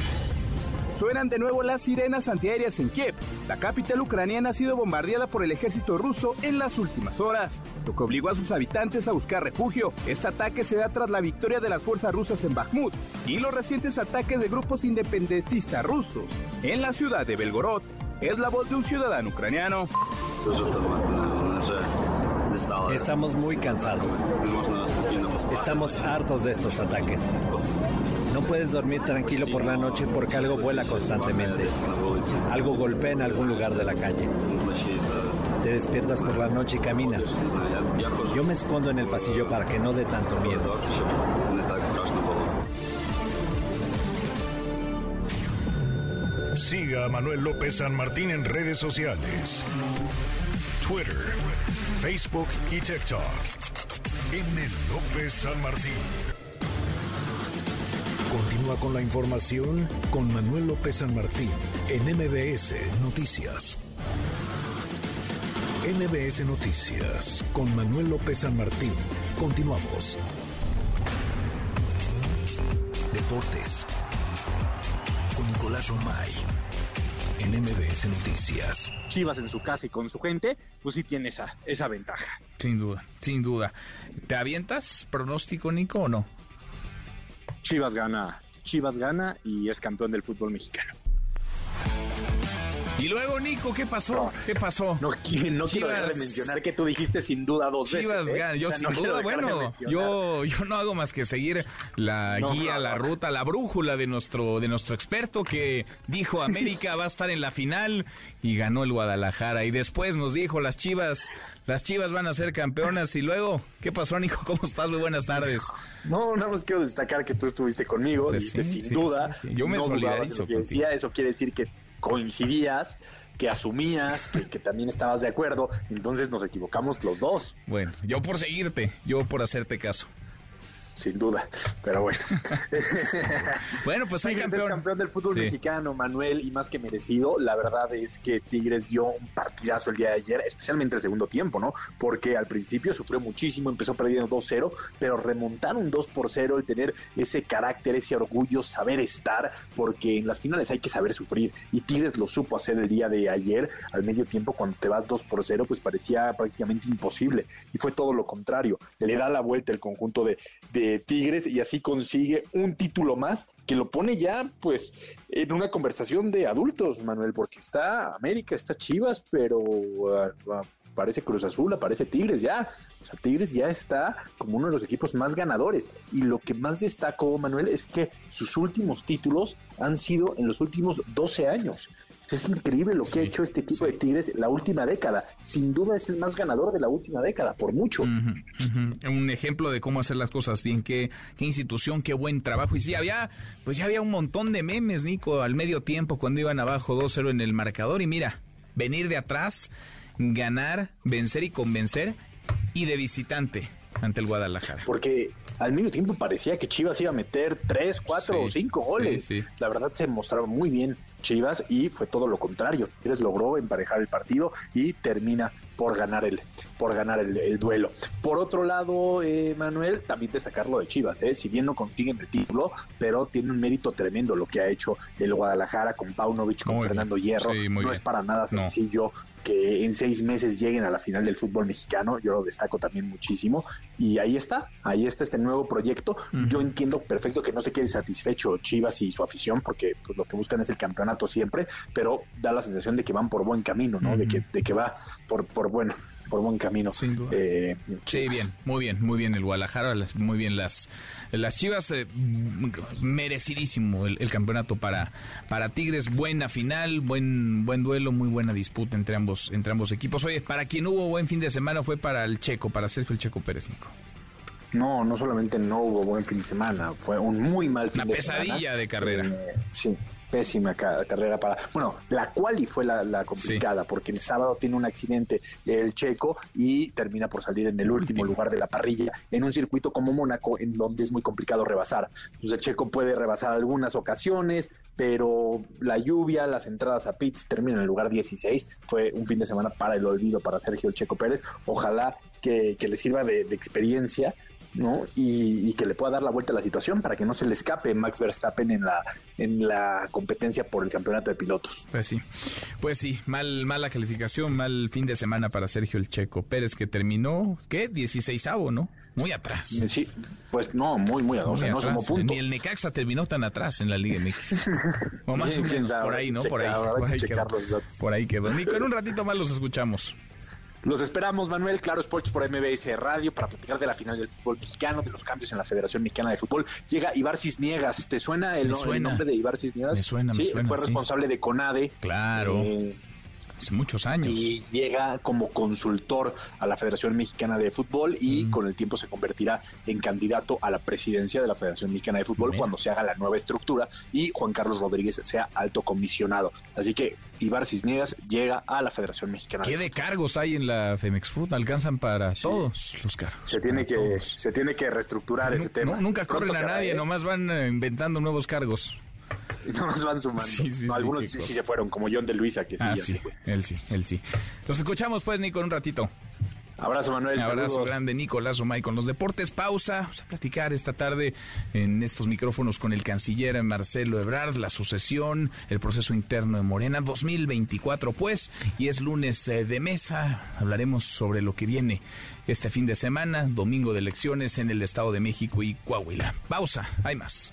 Suenan de nuevo las sirenas antiaéreas en Kiev. La capital ucraniana ha sido bombardeada por el ejército ruso en las últimas horas, lo que obligó a sus habitantes a buscar refugio. Este ataque se da tras la victoria de las fuerzas rusas en Bakhmut y los recientes ataques de grupos independentistas rusos en la ciudad de Belgorod. Es la voz de un ciudadano ucraniano. Estamos muy cansados. Estamos hartos de estos ataques. No puedes dormir tranquilo por la noche porque algo vuela constantemente. Algo golpea en algún lugar de la calle. Te despiertas por la noche y caminas. Yo me escondo en el pasillo para que no dé tanto miedo. Siga a Manuel López San Martín en redes sociales. Twitter, Facebook y TikTok. M. López San Martín. Continúa con la información con Manuel López San Martín en MBS Noticias. MBS Noticias con Manuel López San Martín. Continuamos. Deportes con Nicolás Romay en MBS Noticias. Chivas en su casa y con su gente, pues sí tiene esa, esa ventaja. Sin duda, sin duda. ¿Te avientas pronóstico, Nico, o no? Chivas gana, Chivas gana y es campeón del fútbol mexicano. Y luego, Nico, ¿qué pasó? ¿Qué pasó? No, no quiero dejar de mencionar que tú dijiste sin duda dos Chivas veces. ¿eh? gana. Yo O sea, sin no duda, de bueno, yo, yo no hago más que seguir la No, guía, la ruta, la brújula de nuestro, de nuestro experto que dijo <laughs> América va a estar en la final y ganó el Guadalajara. Y después nos dijo las Chivas, las Chivas van a ser campeonas. Y luego, ¿qué pasó, Nico? ¿Cómo estás? Muy buenas tardes. No, nada más quiero destacar que tú estuviste conmigo, Pues dijiste sí, sin sí, duda. sí. Yo me solidarizo decía, eso quiere decir que coincidías, que asumías, que, también estabas de acuerdo. Entonces nos equivocamos los dos. Bueno, yo por seguirte, yo por hacerte caso. Sin duda, pero bueno. <laughs> bueno, pues hay campeón. es campeón del fútbol Sí. mexicano, Manuel, y más que merecido. La verdad es que Tigres dio un partidazo el día de ayer, especialmente el segundo tiempo, ¿no? Porque al principio sufrió muchísimo, empezó perdiendo 2-0, pero remontar un 2 por 0, el tener ese carácter, ese orgullo, saber estar, porque en las finales hay que saber sufrir. Y Tigres lo supo hacer el día de ayer, al medio tiempo, cuando te vas 2 por 0, pues parecía prácticamente imposible. Y fue todo lo contrario. Le da la vuelta el conjunto de, de Tigres y así consigue un título más que lo pone ya, pues, en una conversación de adultos, Manuel, porque está América, está Chivas, pero ah, ah, aparece Cruz Azul, aparece Tigres ya. O sea, Tigres ya está como uno de los equipos más ganadores. Y lo que más destacó, Manuel, es que sus últimos títulos han sido en los últimos 12 años. Es increíble lo que ha hecho este equipo de Tigres la última década. Sin duda es el más ganador de la última década, por mucho. Un ejemplo de cómo hacer las cosas bien, qué, qué institución, qué buen trabajo. Y sí, había, pues ya había un montón de memes, Nico, al medio tiempo cuando iban abajo 2-0 en el marcador. Y mira, venir de atrás, ganar, vencer y convencer, y de visitante ante el Guadalajara. Porque al medio tiempo parecía que Chivas iba a meter tres, cuatro Sí, o cinco goles. sí, sí. La verdad se mostraba muy bien Chivas y fue todo lo contrario. Tigres logró emparejar el partido y termina por ganar el, por ganar el, el duelo. Por otro lado, eh, Manuel, también destacar lo de Chivas, ¿eh? si bien no consiguen el título, pero tiene un mérito tremendo lo que ha hecho el Guadalajara con Paunovic, con Muy bien. Fernando Hierro. No bien. es para nada No. Que en seis meses lleguen a la final del fútbol mexicano. Yo lo destaco también muchísimo. Y ahí está, ahí está este nuevo proyecto. Yo entiendo perfecto que no se quede satisfecho Chivas y su afición, porque pues, lo que buscan es el campeonato siempre, pero da la sensación de que van por buen camino, ¿no? de, que, de que va por, por bueno por buen camino. Sin duda. Eh, Sí, bien, muy bien, muy bien el Guadalajara, las- muy bien las, las Chivas, eh, merecidísimo el, el campeonato para, para Tigres, buena final, buen, buen duelo, muy buena disputa entre ambos, entre ambos equipos. Oye, para quien hubo buen fin de semana fue para el Checo, para Sergio el Checo Pérez, Nico. No, no solamente no hubo buen fin de semana, fue un muy mal fin Una de semana. pesadilla de carrera. Eh, sí, pésima ca- carrera para. Bueno, la quali fue la, la complicada, porque el sábado tiene un accidente el checo y termina por salir en el último lugar de la parrilla, en un circuito como Mónaco, en donde es muy complicado rebasar. Entonces el checo puede rebasar algunas ocasiones, pero la lluvia, las entradas a pits terminan en el lugar 16. Fue un fin de semana para el olvido para Sergio el Checo Pérez. Ojalá que, que le sirva de, de experiencia ¿no? Y, que le pueda dar la vuelta a la situación para que no se le escape Max Verstappen en la, en la competencia por el campeonato de pilotos. Pues sí, pues sí, mal, mala calificación, mal fin de semana para Sergio El Checo Pérez que terminó, ¿qué? 16 ¿no? Muy atrás. Sí, pues no, muy, muy, atrás. no somos puntos. Ni el Necaxa terminó tan atrás en la Liga MX. <laughs> o más por ahí, ¿no? por ahí. Por ahí, quedó, por ahí quedó. Nico, en un ratito más los escuchamos. Los esperamos, Manuel, Claro Sports por MBS Radio para platicar de la final del fútbol mexicano, de los cambios en la Federación Mexicana de Fútbol. Llega Ibar Cisniegas. ¿Te suena el, nombre de Ibar Cisniegas? Me suena, sí, fue responsable de CONADE. Claro. Eh, hace muchos años. Y llega como consultor a la Federación Mexicana de Fútbol y mm. con el tiempo se convertirá en candidato a la presidencia de la Federación Mexicana de Fútbol cuando se haga la nueva estructura y Juan Carlos Rodríguez sea alto comisionado. Así que Ibar Cisnegas llega a la Federación Mexicana. ¿Qué de, cargos hay en la Femex Food? Alcanzan para todos los cargos. Se tiene que se tiene que reestructurar ese tema. nunca corren a nadie, nomás van eh, inventando nuevos cargos. Y no nos van sumando. Algunos sí, se fueron, como John de Luisa, que sí, ah, sí, Él sí, él sí. Los escuchamos pues, Nico, en un ratito. Abrazo, Manuel. Abrazo grande, Nicolás Omay, con los deportes. Pausa. Vamos a platicar esta tarde en estos micrófonos con el canciller Marcelo Ebrard, la sucesión, el proceso interno de Morena 2024, pues, y es lunes eh, de mesa. Hablaremos sobre lo que viene este fin de semana, domingo de elecciones en el Estado de México y Coahuila. Pausa, hay más.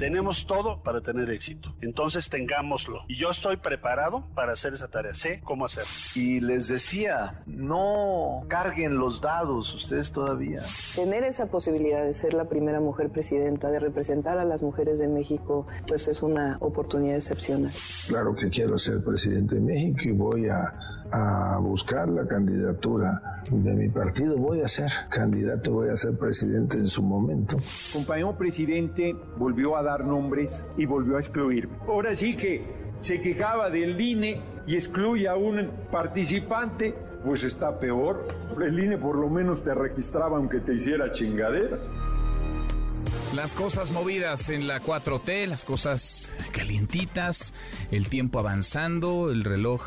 tenemos todo para tener éxito. Entonces tengámoslo. Y yo estoy preparado para hacer esa tarea. Sé cómo hacerlo. Y les decía, no carguen los dados ustedes todavía. Tener esa posibilidad de ser la primera mujer presidenta, de representar a las mujeres de México, pues es una oportunidad excepcional. Claro que quiero ser presidente de México y voy a a buscar la candidatura de mi partido. Voy a ser candidato, voy a ser presidente en su momento. Compañero presidente volvió a dar nombres y volvió a excluirme. Ahora sí que se quejaba del INE y excluye a un participante, pues está peor. El INE por lo menos te registraba aunque te hiciera chingaderas. Las cosas movidas en la 4T, las cosas calientitas, el tiempo avanzando, el reloj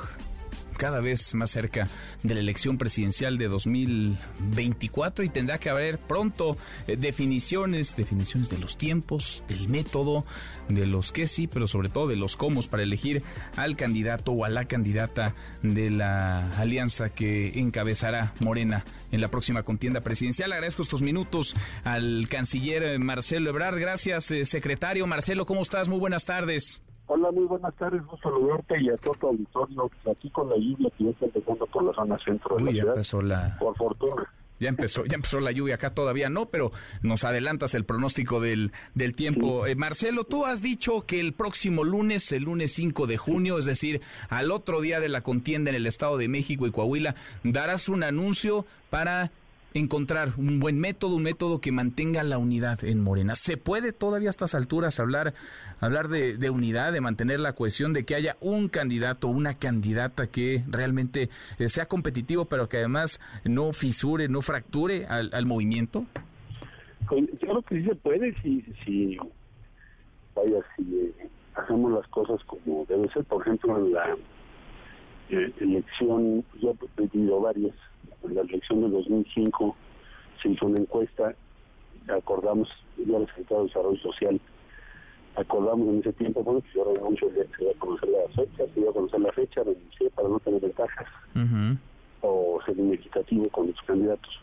cada vez más cerca de la elección presidencial de 2024 y tendrá que haber pronto eh, definiciones, definiciones de los tiempos, del método, de los qué sí, pero sobre todo de los cómo para elegir al candidato o a la candidata de la alianza que encabezará Morena en la próxima contienda presidencial. Agradezco estos minutos al canciller Marcelo Ebrard. Gracias, eh, secretario. Marcelo, ¿cómo estás? Muy buenas tardes. Hola, muy buenas tardes, un saludarte y a todo tu auditorio. Aquí con la lluvia que ya está empezando por la zona centro de la ya empezó la... Por fortuna. Ya empezó, ya empezó la lluvia acá todavía no, pero nos adelantas el pronóstico del, del tiempo. Eh, Marcelo, tú has dicho que el próximo lunes, el lunes 5 de junio, es decir, al otro día de la contienda en el Estado de México y Coahuila, darás un anuncio para encontrar un buen método, un método que mantenga la unidad en Morena. ¿Se puede todavía a estas alturas hablar, hablar de, unidad, de mantener la cohesión, de que haya un candidato, una candidata que realmente eh, sea competitivo, pero que además no fisure, no fracture al, movimiento? Claro que sí se puede, si, si vaya, si eh, hacemos las cosas como debe ser. Por ejemplo, en la eh, elección, yo he pedido varias en la elección de 2005 se hizo una encuesta, acordamos, ya el secretario de Desarrollo Social, acordamos en ese tiempo, bueno, que yo renuncio, se iba a conocer la fecha, se iba a conocer la fecha, renuncié para no tener ventajas o ser inequitativo con los candidatos.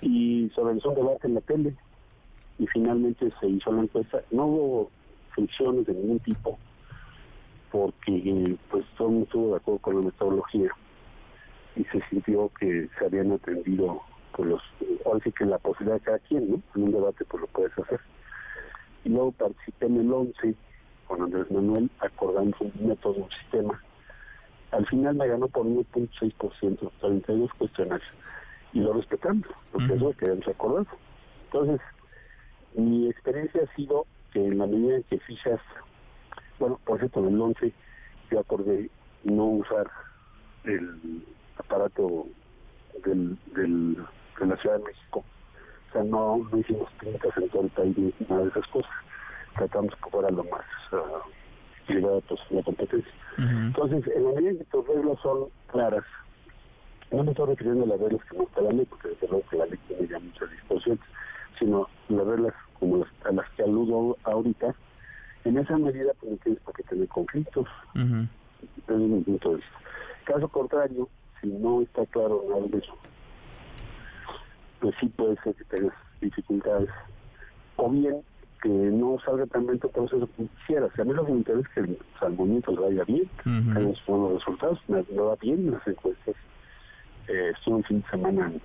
Y se realizó un debate en la tele y finalmente se hizo la encuesta. No hubo fricciones de ningún tipo porque pues todo el mundo estuvo de acuerdo con la metodología y se sintió que se habían atendido por los, ahora sí que la posibilidad de cada quien, ¿no? En un debate pues lo puedes hacer. Y luego participé en el 11 con Andrés Manuel, acordando un método, un sistema. Al final me ganó por 1.6%, 32 cuestionarios. y lo respetamos, porque es lo que hemos acordado. Entonces, mi experiencia ha sido que en la medida en que fijas, bueno, por cierto, en el 11 yo acordé no usar el aparato del, del, de la Ciudad de México. O sea, no, no hicimos pintas en todo el país ni nada de esas cosas. Tratamos que fuera lo más uh, llevado pues, la competencia. Entonces, en la medida que tus reglas son claras, no me estoy refiriendo a las reglas que está la ley, porque desde luego que la ley tiene ya muchas disposiciones, sino las reglas como las, a las que aludo ahorita, en esa medida pues no tienes por qué tener conflictos. Desde mi punto de vista. Caso contrario, si no está claro nada de eso, pues sí puede ser que tengas dificultades. O bien que no salga tan bien tu proceso como quisieras. A mí lo que me interesa es que el salmonito le vaya bien, que haya buenos resultados, me, me va bien en las encuestas. Eh, estuve un fin de semana en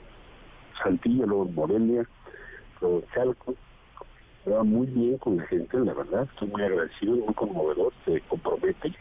Saltillo, luego en Morelia, luego en Chalco. Me va muy bien con la gente, la verdad. Estoy muy agradecido, muy conmovedor, se compromete.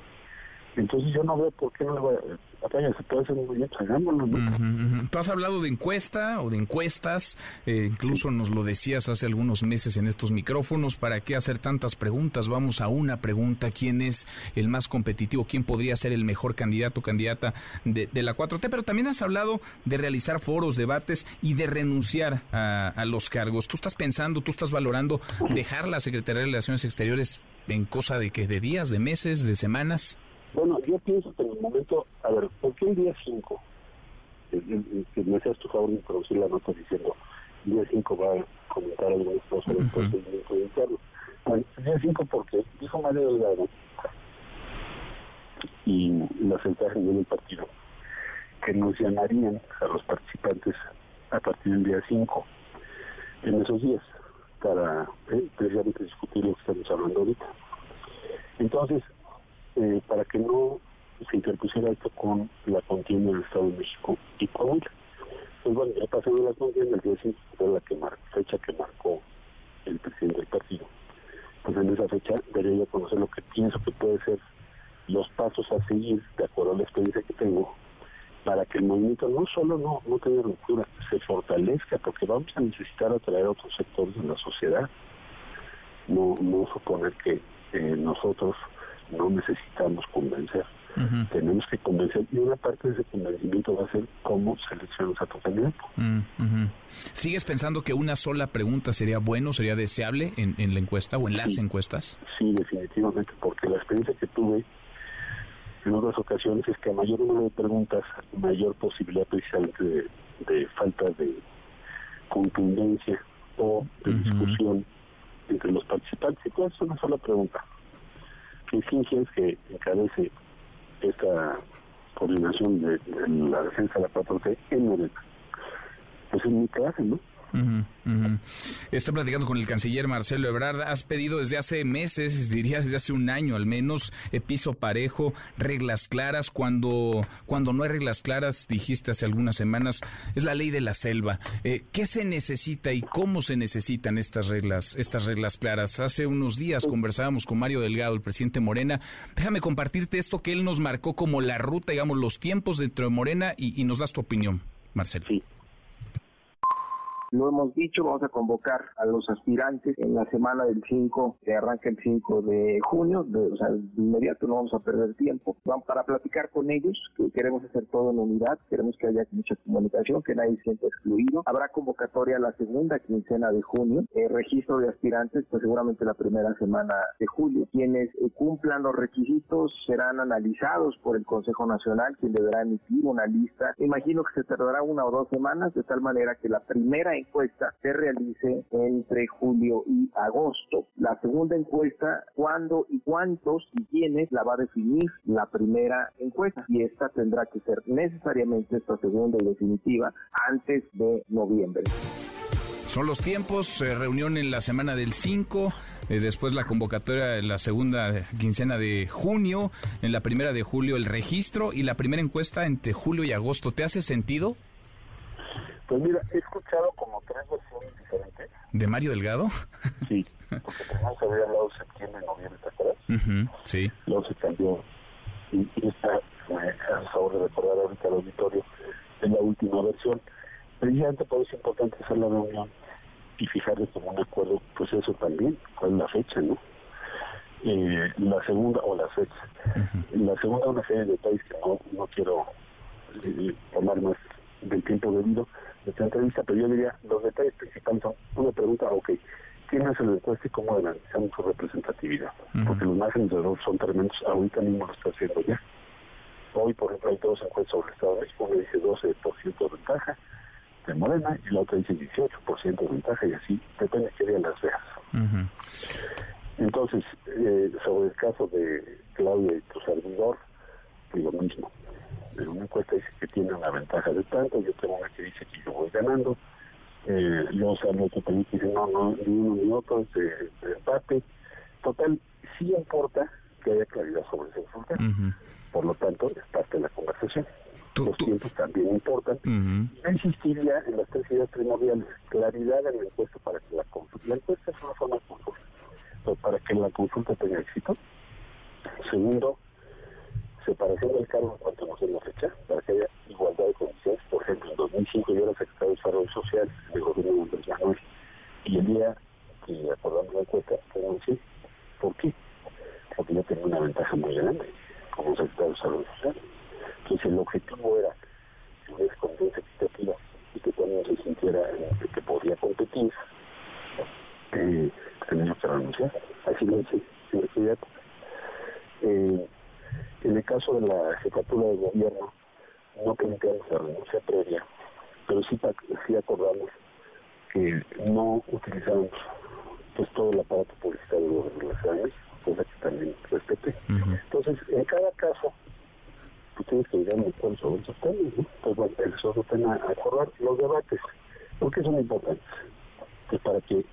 Entonces yo no veo por qué no le voy a... Batalla, se puede hacer muy bien, hagámoslo, ¿no? Ujú. Tú has hablado de encuesta o de encuestas, eh, incluso nos lo decías hace algunos meses en estos micrófonos, ¿para qué hacer tantas preguntas? Vamos a una pregunta, ¿quién es el más competitivo? ¿Quién podría ser el mejor candidato o candidata de, de la 4T? Pero también has hablado de realizar foros, debates y de renunciar a, a los cargos. ¿Tú estás pensando, tú estás valorando dejar la Secretaría de Relaciones Exteriores en cosa de que de días, de meses, de semanas? Bueno, yo pienso que en el momento, a ver, ¿por qué el día 5? Que me hacías tu favor de introducir la nota diciendo, el día 5 va a comentar algunas cosas del procedimiento interno. Bueno, el día 5 porque dijo Mario Delgado y la secretaria del partido que nos llamarían a los participantes a partir del día 5 en esos días para eh, precisamente discutir lo que estamos hablando ahorita. Entonces, eh, para que no se interpusiera esto con la contienda del Estado de México y Coahuila. Pues bueno, ya pasando la contienda, el día 5 fue la fecha que marcó el presidente del partido. Pues en esa fecha debería yo conocer lo que pienso que puede ser los pasos a seguir, de acuerdo a la experiencia que tengo, para que el movimiento no solo no, no tenga ruptura, se fortalezca, porque vamos a necesitar atraer a otros sectores de la sociedad. No, no suponer que eh, nosotros no necesitamos convencer. Tenemos que convencer y una parte de ese convencimiento va a ser cómo seleccionamos a tu candidato. Ujú. ¿Sigues pensando que una sola pregunta sería bueno, sería deseable en, en la encuesta o en las encuestas? Sí, definitivamente, porque la experiencia que tuve en otras ocasiones es que a mayor número de preguntas, mayor posibilidad precisamente de, de falta de contundencia o de discusión entre los participantes. Y todo es una sola pregunta. ¿Qué ciencias que encabece esta coordinación de, de la defensa de la 4T en Morena? Pues es muy clase, ¿no? Ujú. Estoy platicando con el canciller Marcelo Ebrard. Has pedido desde hace meses, diría desde hace un año al menos, eh, piso parejo, reglas claras. Cuando, cuando no hay reglas claras, dijiste hace algunas semanas, es la ley de la selva. Eh, ¿Qué se necesita y cómo se necesitan estas reglas, estas reglas claras? Hace unos días conversábamos con Mario Delgado, el presidente Morena. Déjame compartirte esto que él nos marcó como la ruta, digamos, los tiempos dentro de Morena y, y nos das tu opinión, Marcelo. Lo hemos dicho, vamos a convocar a los aspirantes en la semana del 5, que arranca el 5 de junio, de- o sea, de inmediato no vamos a perder tiempo. Vamos para platicar con ellos, que queremos hacer todo en unidad, queremos que haya mucha comunicación, que nadie se sienta excluido. Habrá convocatoria la segunda quincena de junio, eh, registro de aspirantes, pues seguramente la primera semana de julio. Quienes eh, cumplan los requisitos serán analizados por el Consejo Nacional, quien deberá emitir una lista. Imagino que se tardará una o dos semanas, de tal manera que la primera encuesta se realice entre julio y agosto. La segunda encuesta, cuándo y cuántos y quiénes la va a definir la primera encuesta. Y esta tendrá que ser necesariamente esta segunda y definitiva antes de noviembre. Son los tiempos, eh, reunión en la semana del 5, eh, después la convocatoria en la segunda quincena de junio, en la primera de julio el registro y la primera encuesta entre julio y agosto. ¿Te hace sentido? Pues mira, he escuchado como tres versiones diferentes. ¿De Mario Delgado? Sí, <laughs> porque primero se había hablado septiembre, noviembre, ¿te acuerdas? Sí. Luego se cambió. Y, y esta, me favor de recordar ahorita al auditorio, es la última versión. precisamente por eso es importante hacer la reunión y fijarles como un acuerdo, pues eso también, cuál es la fecha, ¿no? Eh, la segunda, o la fecha. La segunda, una serie de detalles que no, no quiero eh, tomar más del tiempo debido de esta entrevista, pero yo diría, los detalles principales son una pregunta, ok, ¿quién hace la encuesta y cómo analizamos su representatividad? Porque los márgenes de error son tremendos, ahorita mismo lo está haciendo ya. Hoy, por ejemplo, hay dos encuestas sobre el Estado de México, una dice 12% de ventaja de Morena y la otra dice 18% de ventaja y así, depende de qué día las veas. Entonces, eh, sobre el caso de Claudia y tu servidor, lo mismo. En una encuesta dice que tiene una ventaja de tanto, yo tengo una que dice que yo voy ganando, eh, los que también dicen no, no, ni uno ni otro, es de, empate. Total, sí importa que haya claridad sobre ese resultado. Por lo tanto, es parte de la conversación. Los tiempos también importan. Yo insistiría en las tres ideas primordiales. Claridad en la encuesta para que la consulta. La encuesta es una forma de consulta, pero para que la consulta tenga éxito. Segundo, separación del cargo en cuanto nos den la fecha, para que haya igualdad de condiciones. Por ejemplo, en 2005 yo era secretario de Desarrollo Social del gobierno de Andrés Manuel, y el día que acordamos la encuesta, renuncié. ¿Por qué? Porque yo tenía una ventaja muy grande como secretario de Desarrollo Social. Entonces el objetivo era que hubiera confianza equitativa y que cuando se sintiera que podía competir, eh, que renunciar. Así lo hice. Eh, en el caso de la jefatura de gobierno, no planteamos la renuncia previa, pero sí, sí acordamos que no utilizamos pues todo el aparato publicitario de la Ciudad de México, cosa que también respeté. Entonces, en cada caso, ustedes que dirán cuáles sobre esos temas, ¿no? Pues bueno, eso otro tema a acordar los debates, porque son importantes, pues para que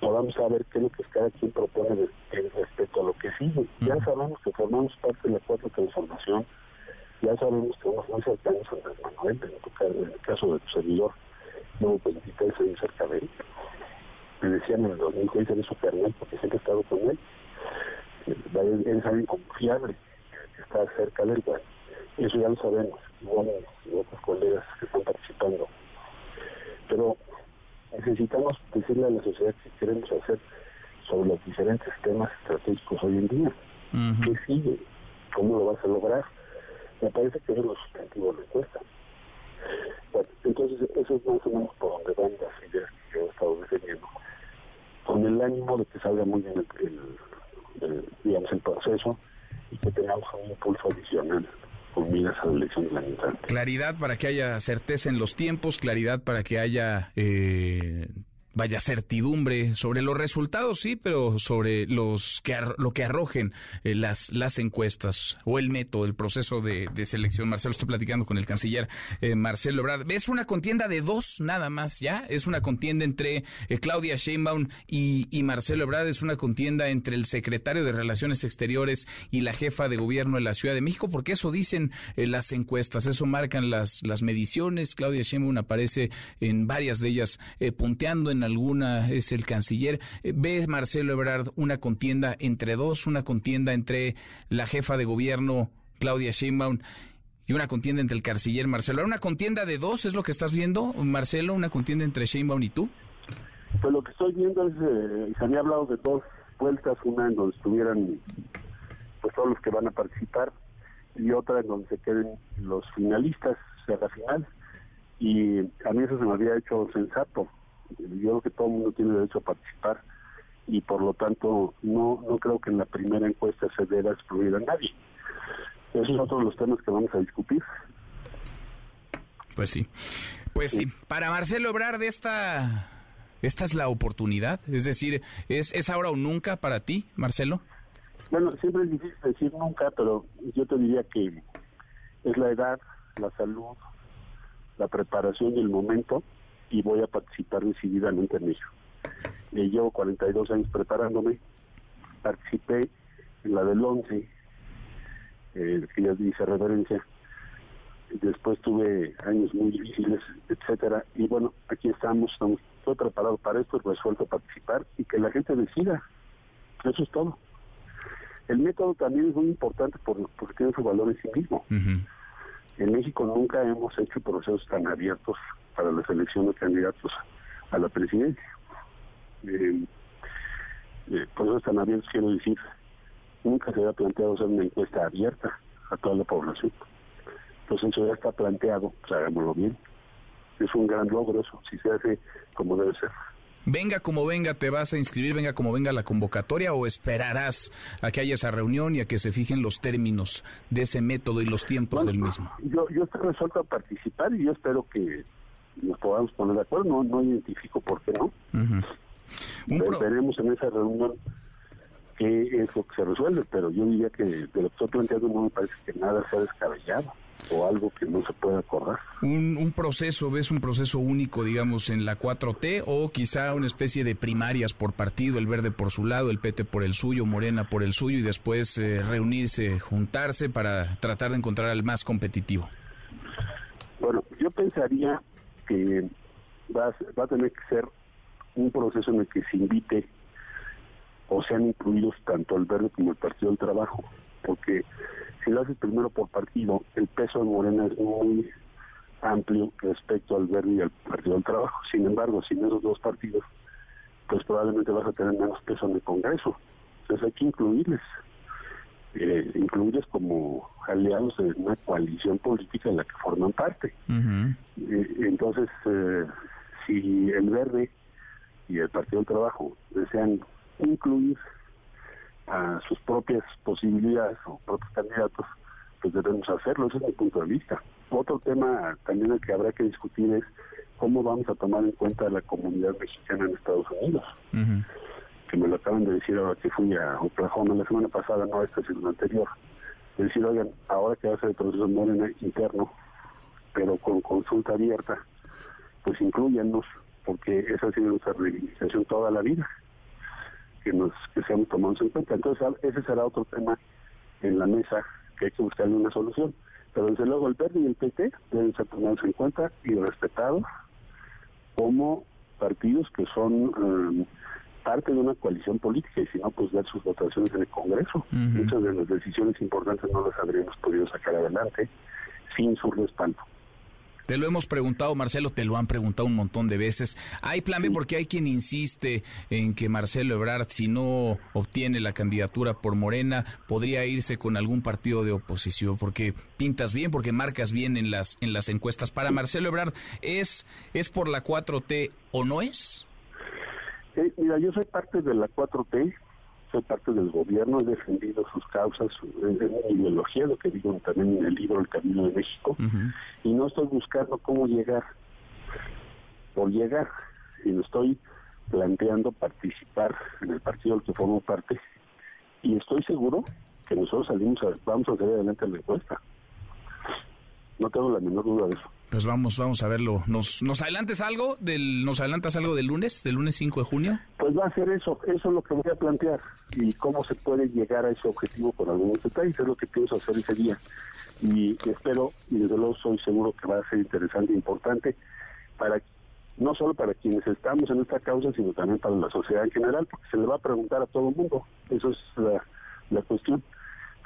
podamos saber qué es lo que cada quien propone respecto a lo que sigue. Ya sabemos que formamos parte de la cuarta transformación, ya sabemos que vamos muy cercanos a Andrés Manuel, en, el caso de tu servidor, llevo 23 años cerca de él. Me decían en el 2006 eres su carnal porque siempre he estado con él. Él es alguien confiable, que está cerca del él. Eso ya lo sabemos, igual y otros colegas que están participando. Pero necesitamos decirle a la sociedad qué queremos hacer sobre los diferentes temas estratégicos hoy en día. ¿Qué sigue? ¿Cómo lo vas a lograr? Me parece que eso es lo sustantivo de la encuesta. Bueno, entonces, eso es más o menos por donde van las ideas que yo he estado defendiendo. Con el ánimo de que salga muy bien el, digamos, el proceso y que tengamos un impulso adicional a Claridad para que haya certeza en los tiempos, claridad para que haya eh, vaya certidumbre sobre los resultados, sí, pero sobre los que lo que arrojen eh, las las encuestas o el método, el proceso de, selección. Marcelo, estoy platicando con el canciller eh, Marcelo Ebrard. Es una contienda de dos nada más, ¿ya? Es una contienda entre eh, Claudia Sheinbaum y, y, Marcelo Ebrard. Es una contienda entre el secretario de Relaciones Exteriores y la jefa de gobierno de la Ciudad de México, porque eso dicen las encuestas, eso marcan las, las mediciones. Claudia Sheinbaum aparece en varias de ellas punteando en alguna es el canciller. Eh, ¿Ve Marcelo Ebrard una contienda entre dos, una contienda entre la jefa de gobierno Claudia Sheinbaum y una contienda entre el canciller Marcelo? ¿Una contienda de dos es lo que estás viendo, Marcelo? ¿Una contienda entre Sheinbaum y tú? Pues lo que estoy viendo es, eh, se había hablado de dos vueltas, una en donde estuvieran pues todos los que van a participar y otra en donde se queden los finalistas, o la final. Y a mí eso se me había hecho sensato, yo creo que todo el mundo tiene derecho a participar y por lo tanto no, no creo que en la primera encuesta se deba excluir a nadie. Esos son otros los temas que vamos a discutir. Pues sí. Pues sí. Para Marcelo Ebrard, esta, esta es la oportunidad. Es decir, ¿es, ¿es ahora o nunca para ti, Marcelo? Bueno, siempre es difícil decir nunca, pero yo te diría que es la edad, la salud, la preparación y el momento y voy a participar decididamente en ello. Eh, llevo 42 años preparándome, participé en la del 11, eh, que ya dice referencia, después tuve años muy difíciles, etcétera, y bueno, aquí estamos, estamos, estoy preparado para esto, resuelto a participar y que la gente decida, eso es todo. El método también es muy importante por, porque tiene su valor en sí mismo. En México nunca hemos hecho procesos tan abiertos para la selección de candidatos a la presidencia. Eh, eh, por eso tan abiertos quiero decir, nunca se había planteado hacer una encuesta abierta a toda la población. Entonces eso ya está planteado, pues hagámoslo bien. Es un gran logro eso, si se hace como debe ser. Venga como venga, ¿te vas a inscribir? Venga como venga la convocatoria o esperarás a que haya esa reunión y a que se fijen los términos de ese método y los tiempos del mismo? Yo, yo estoy resuelto a participar y yo espero que nos podamos poner de acuerdo. No, no identifico por qué no. Veremos en esa reunión qué es lo que se resuelve, pero yo diría que de lo que estoy planteando no me parece que nada sea descabellado o algo que no se puede acordar. Un, un proceso, ¿ves un proceso único, digamos, en la 4T o quizá una especie de primarias por partido, el verde por su lado, el PT por el suyo, Morena por el suyo y después eh, reunirse, juntarse para tratar de encontrar al más competitivo? Bueno, yo pensaría que va a, va a tener que ser un proceso en el que se invite o sean incluidos tanto el verde como el Partido del Trabajo, porque si lo haces primero por partido, el peso de Morena es muy amplio respecto al Verde y al Partido del Trabajo. Sin embargo, sin esos dos partidos, pues probablemente vas a tener menos peso en el Congreso. Entonces hay que incluirles, eh, incluirles como aliados de una coalición política en la que forman parte. Eh, entonces, eh, si el Verde y el Partido del Trabajo desean incluir a sus propias posibilidades o propios candidatos, pues debemos hacerlo, ese es mi punto de vista. Otro tema también el que habrá que discutir es cómo vamos a tomar en cuenta la comunidad mexicana en Estados Unidos, que me lo acaban de decir ahora que fui a Oklahoma la semana pasada, no esta, sino la anterior, de decir, oigan, ahora que va a ser el proceso Morena interno, pero con consulta abierta, pues incluyanos, porque esa ha sido nuestra reivindicación toda la vida que nos que seamos tomados en cuenta. Entonces, ese será otro tema en la mesa que hay que buscarle una solución. Pero desde luego el PERDI y el PT deben ser tomados en cuenta y respetados como partidos que son eh, parte de una coalición política y si no, pues ver sus votaciones en el Congreso. Muchas de las decisiones importantes no las habríamos podido sacar adelante sin su respaldo. Te lo hemos preguntado, Marcelo, te lo han preguntado un montón de veces. ¿Hay plan B? Porque hay quien insiste en que Marcelo Ebrard, si no obtiene la candidatura por Morena, podría irse con algún partido de oposición, porque pintas bien, porque marcas bien en las, en las encuestas. Para Marcelo Ebrard, ¿es, ¿es por la 4T o no es? Eh, mira, yo soy parte de la 4T, soy parte del gobierno, he defendido sus causas, es mi ideología, lo que digo también en el libro El Camino de México, y no estoy buscando cómo llegar por llegar, sino estoy planteando participar en el partido del que formo parte, y estoy seguro que nosotros salimos vamos a salir adelante en la encuesta. No tengo la menor duda de eso. Pues vamos, vamos a verlo. ¿Nos, nos adelantes algo del, nos adelantas algo del lunes, del lunes 5 de junio? Pues va a ser eso, eso es lo que voy a plantear y cómo se puede llegar a ese objetivo con algunos detalles, es lo que pienso hacer ese día. Y espero, y desde luego soy seguro que va a ser interesante e importante para no solo para quienes estamos en esta causa, sino también para la sociedad en general, porque se le va a preguntar a todo el mundo. Eso es la, la cuestión.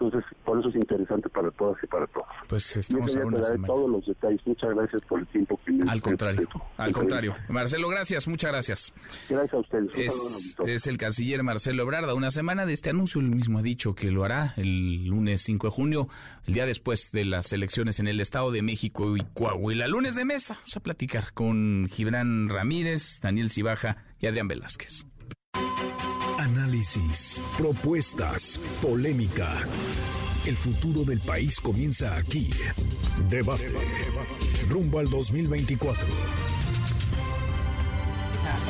Entonces, por eso es interesante para todas y para todos. Pues estamos a una semana. todos los detalles. Muchas gracias por el tiempo que me Al contrario, al contrario. Marcelo, gracias, muchas gracias. Gracias a ustedes. Es, es, el canciller Marcelo Ebrard. Una semana de este anuncio, él mismo ha dicho que lo hará el lunes 5 de junio, el día después de las elecciones en el Estado de México y Coahuila. Lunes de mesa, vamos a platicar con Gibran Ramírez, Daniel Cibaja y Adrián Velázquez. Análisis, propuestas, polémica. El futuro del país comienza aquí. Debate. Rumbo al 2024.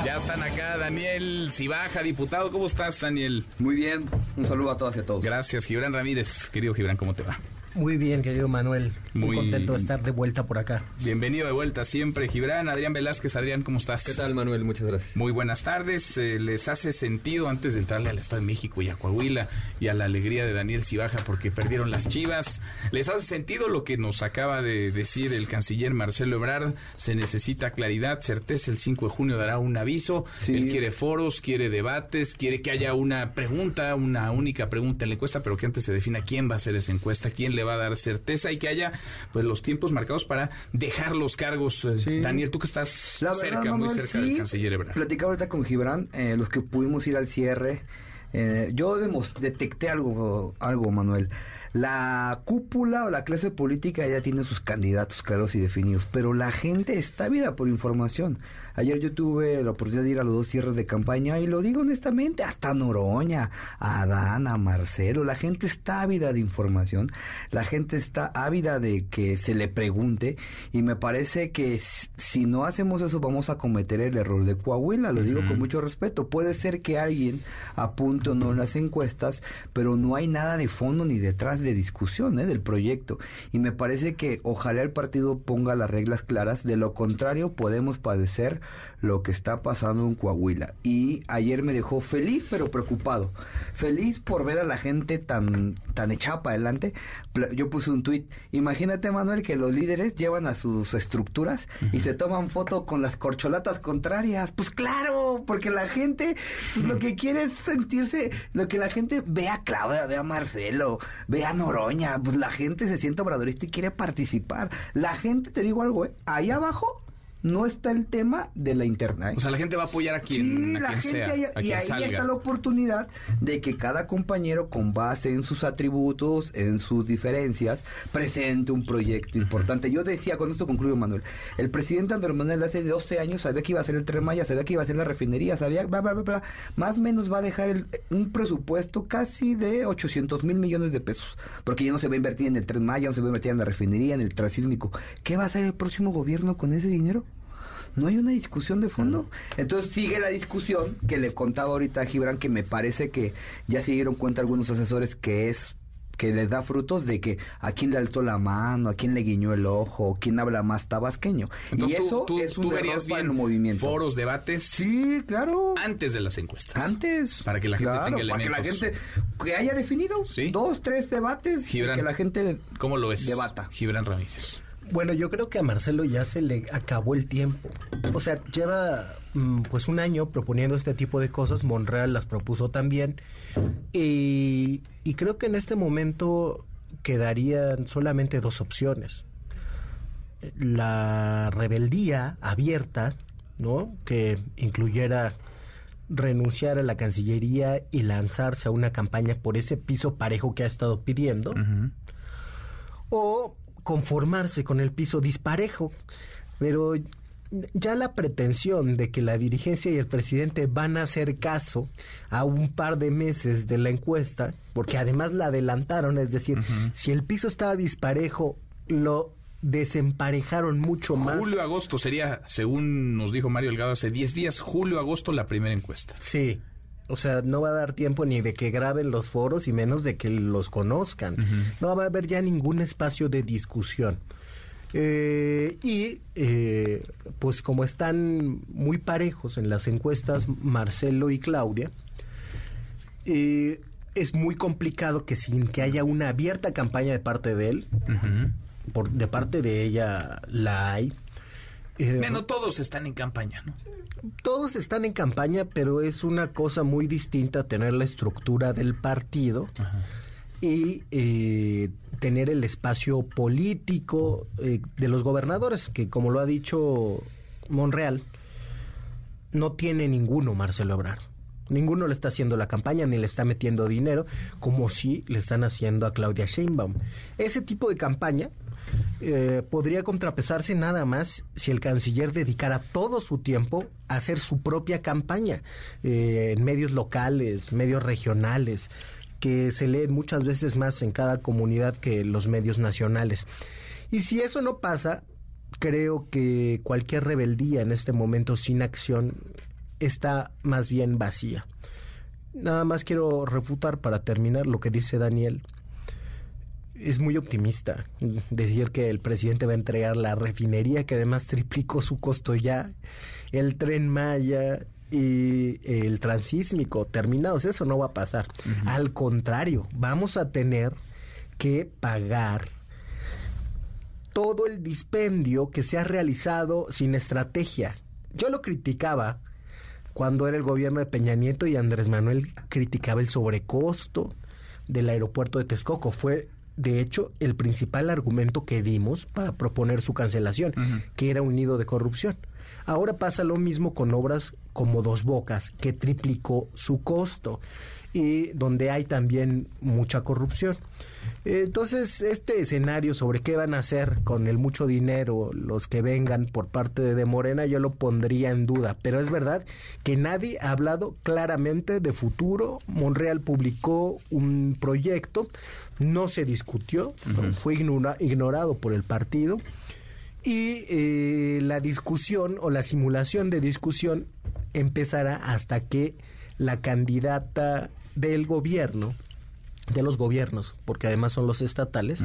Ya están acá Daniel Cibaja, diputado. ¿Cómo estás, Daniel? Muy bien. Un saludo a todas y a todos. Gracias, Gibran Ramírez. Querido Gibran, ¿cómo te va? Muy bien, querido Manuel. Muy, contento de estar de vuelta por acá. Bienvenido de vuelta siempre, Gibran. Adrián Velázquez, Adrián, ¿cómo estás? ¿Qué tal, Manuel? Muchas gracias. Muy buenas tardes. Eh, ¿Les hace sentido antes de entrarle al Estado de México y a Coahuila y a la alegría de Daniel Cibaja porque perdieron las chivas? ¿Les hace sentido lo que nos acaba de decir el canciller Marcelo Ebrard? Se necesita claridad, certeza. El 5 de junio dará un aviso. Él quiere foros, quiere debates, quiere que haya una pregunta, una única pregunta en la encuesta, pero que antes se defina quién va a hacer esa encuesta, quién le va va a dar certeza y que haya pues los tiempos marcados para dejar los cargos. Eh, Daniel, tú que estás cerca, muy cerca del canciller Ebrard. Platicaba ahorita con Gibran, eh, los que pudimos ir al cierre. Eh, yo detecté algo, algo, Manuel. La cúpula o la clase política ya tiene sus candidatos claros y definidos, pero la gente está ávida por información. Ayer yo tuve la oportunidad de ir a los dos cierres de campaña y lo digo honestamente, hasta Noroña, a Adana, a Marcelo, la gente está ávida de información, la gente está ávida de que se le pregunte y me parece que si no hacemos eso vamos a cometer el error de Coahuila, lo digo con mucho respeto. Puede ser que alguien apunte o no en las encuestas, pero no hay nada de fondo ni detrás de discusión ¿eh? del proyecto y me parece que ojalá el partido ponga las reglas claras, de lo contrario podemos padecer lo que está pasando en Coahuila. Y ayer me dejó feliz pero preocupado. Feliz por ver a la gente tan, tan echada para adelante. Yo puse un tuit. Imagínate, Manuel, que los líderes llevan a sus estructuras y se toman foto con las corcholatas contrarias. Pues claro, porque la gente pues, lo que quiere es sentirse, lo que la gente ve a Claudia, ve a Marcelo, ve a Noroña. Pues la gente se siente obradorista y quiere participar. La gente, te digo algo, ¿eh? ahí abajo no está el tema de la internet. O sea, la gente va a apoyar a quien, a quien sea, y ahí está la oportunidad de que cada compañero, con base en sus atributos, en sus diferencias, presente un proyecto importante. Yo decía, con esto concluyo, Manuel, el presidente Andrés Manuel hace 12 años sabía que iba a ser el Tren Maya, sabía que iba a ser la refinería, sabía, bla, bla, bla, más o menos va a dejar un presupuesto casi de 800 mil millones de pesos, porque ya no se va a invertir en el Tren Maya, no se va a invertir en la refinería, en el transísmico. ¿Qué va a hacer el próximo gobierno con ese dinero? No hay una discusión de fondo. Entonces sigue la discusión que le contaba ahorita a Gibran, que me parece que ya se dieron cuenta algunos asesores que es que les da frutos de que a quién le alzó la mano, a quién le guiñó el ojo, quién habla más tabasqueño. y eso es un para el movimiento. Foros, debates. Sí, claro. Antes de las encuestas. Antes. Para que la gente tenga elementos. Para que la gente que haya definido dos, tres debates y que la gente ¿Cómo lo ves? Debata. Gibran Ramírez. Bueno, yo creo que a Marcelo ya se le acabó el tiempo. O sea, lleva mm, pues un año proponiendo este tipo de cosas. Monreal las propuso también. Y, y creo que en este momento quedarían solamente dos opciones. La rebeldía abierta, ¿no? Que incluyera renunciar a la Cancillería y lanzarse a una campaña por ese piso parejo que ha estado pidiendo. O conformarse con el piso disparejo, pero ya la pretensión de que la dirigencia y el presidente van a hacer caso a un par de meses de la encuesta, porque además la adelantaron, es decir, si el piso estaba disparejo, lo desemparejaron mucho más. Julio-agosto sería, según nos dijo Mario Delgado hace 10 días, julio-agosto la primera encuesta. Sí, o sea, no va a dar tiempo ni de que graben los foros y menos de que los conozcan. No va a haber ya ningún espacio de discusión. Eh, y eh, pues como están muy parejos en las encuestas Marcelo y Claudia, eh, es muy complicado que sin que haya una abierta campaña de parte de él, por, de parte de ella la hay, bueno, todos están en campaña, ¿no? Todos están en campaña, pero es una cosa muy distinta tener la estructura del partido y eh, tener el espacio político eh, de los gobernadores, que como lo ha dicho Monreal, no tiene ninguno Marcelo Ebrard. Ninguno le está haciendo la campaña ni le está metiendo dinero, como si le están haciendo a Claudia Sheinbaum. Ese tipo de campaña eh, podría contrapesarse nada más si el canciller dedicara todo su tiempo a hacer su propia campaña eh, en medios locales, medios regionales, que se leen muchas veces más en cada comunidad que los medios nacionales. Y si eso no pasa, creo que cualquier rebeldía en este momento sin acción está más bien vacía. Nada más quiero refutar para terminar lo que dice Daniel es muy optimista decir que el presidente va a entregar la refinería que además triplicó su costo ya, el tren Maya y el transísmico terminados, eso no va a pasar. Al contrario, vamos a tener que pagar todo el dispendio que se ha realizado sin estrategia. Yo lo criticaba cuando era el gobierno de Peña Nieto y Andrés Manuel criticaba el sobrecosto del aeropuerto de Texcoco. Fue de hecho, el principal argumento que dimos para proponer su cancelación, que era un nido de corrupción. Ahora pasa lo mismo con obras como Dos Bocas, que triplicó su costo y donde hay también mucha corrupción. Entonces, este escenario sobre qué van a hacer con el mucho dinero los que vengan por parte de, Morena, yo lo pondría en duda. Pero es verdad que nadie ha hablado claramente de futuro. Monreal publicó un proyecto, no se discutió, fue ignorado por el partido. Y eh, la discusión o la simulación de discusión empezará hasta que la candidata del gobierno, de los gobiernos, porque además son los estatales,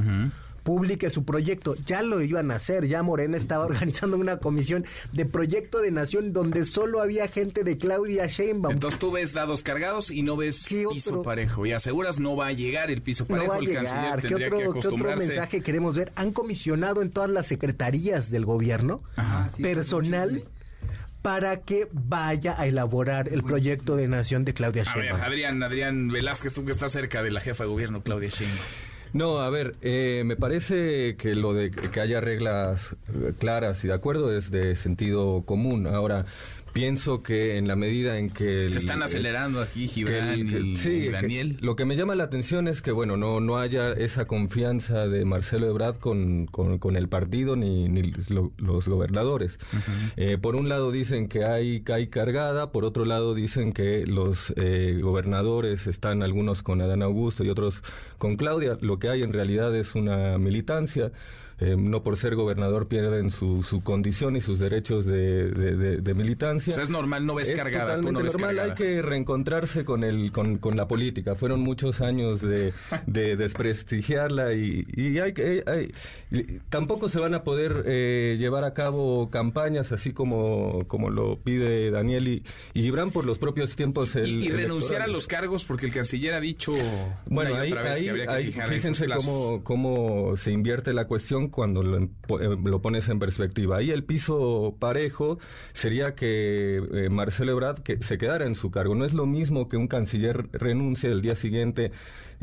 publique su proyecto. Ya lo iban a hacer, ya Morena estaba <laughs> organizando una comisión de proyecto de nación donde solo había gente de Claudia Sheinbaum. Entonces tú ves dados cargados y no ves piso parejo y aseguras no va a llegar el piso parejo. No va a llegar. ¿Qué otro, ¿Qué otro mensaje queremos ver? Han comisionado en todas las secretarías del gobierno personal para que vaya a elaborar el proyecto de nación de Claudia Sheinbaum. Adrián, Adrián Velázquez, tú que estás cerca de la jefa de gobierno, Claudia Sheinbaum. No, a ver, eh, me parece que lo de que haya reglas claras y de acuerdo es de sentido común. Ahora, pienso que en la medida en que... Se están acelerando aquí Gibran y, Daniel. lo que me llama la atención es que, bueno, no, no haya esa confianza de Marcelo Ebrard con, con, el partido ni, ni los gobernadores. Eh, por un lado dicen que hay, hay cargada, por otro lado dicen que los eh, gobernadores están algunos con Adán Augusto y otros con Claudia. Lo que hay en realidad es una militancia. Eh, no por ser gobernador pierden su, su condición y sus derechos de, de, militancia. es normal, no ves es cargada. Totalmente normal, hay que reencontrarse con, el, con, con, la política. Fueron muchos años de, <laughs> desprestigiarla y, y hay que... tampoco se van a poder eh, llevar a cabo campañas así como, como lo pide Daniel y, y Gibran por los propios tiempos. y, renunciar a los cargos porque el canciller ha dicho... Bueno, ahí, ahí, fíjense cómo, cómo se invierte la cuestión cuando lo, eh, lo, pones en perspectiva. Ahí el piso parejo sería que eh, Marcelo Ebrard que se quedara en su cargo. No es lo mismo que un canciller renuncie el día siguiente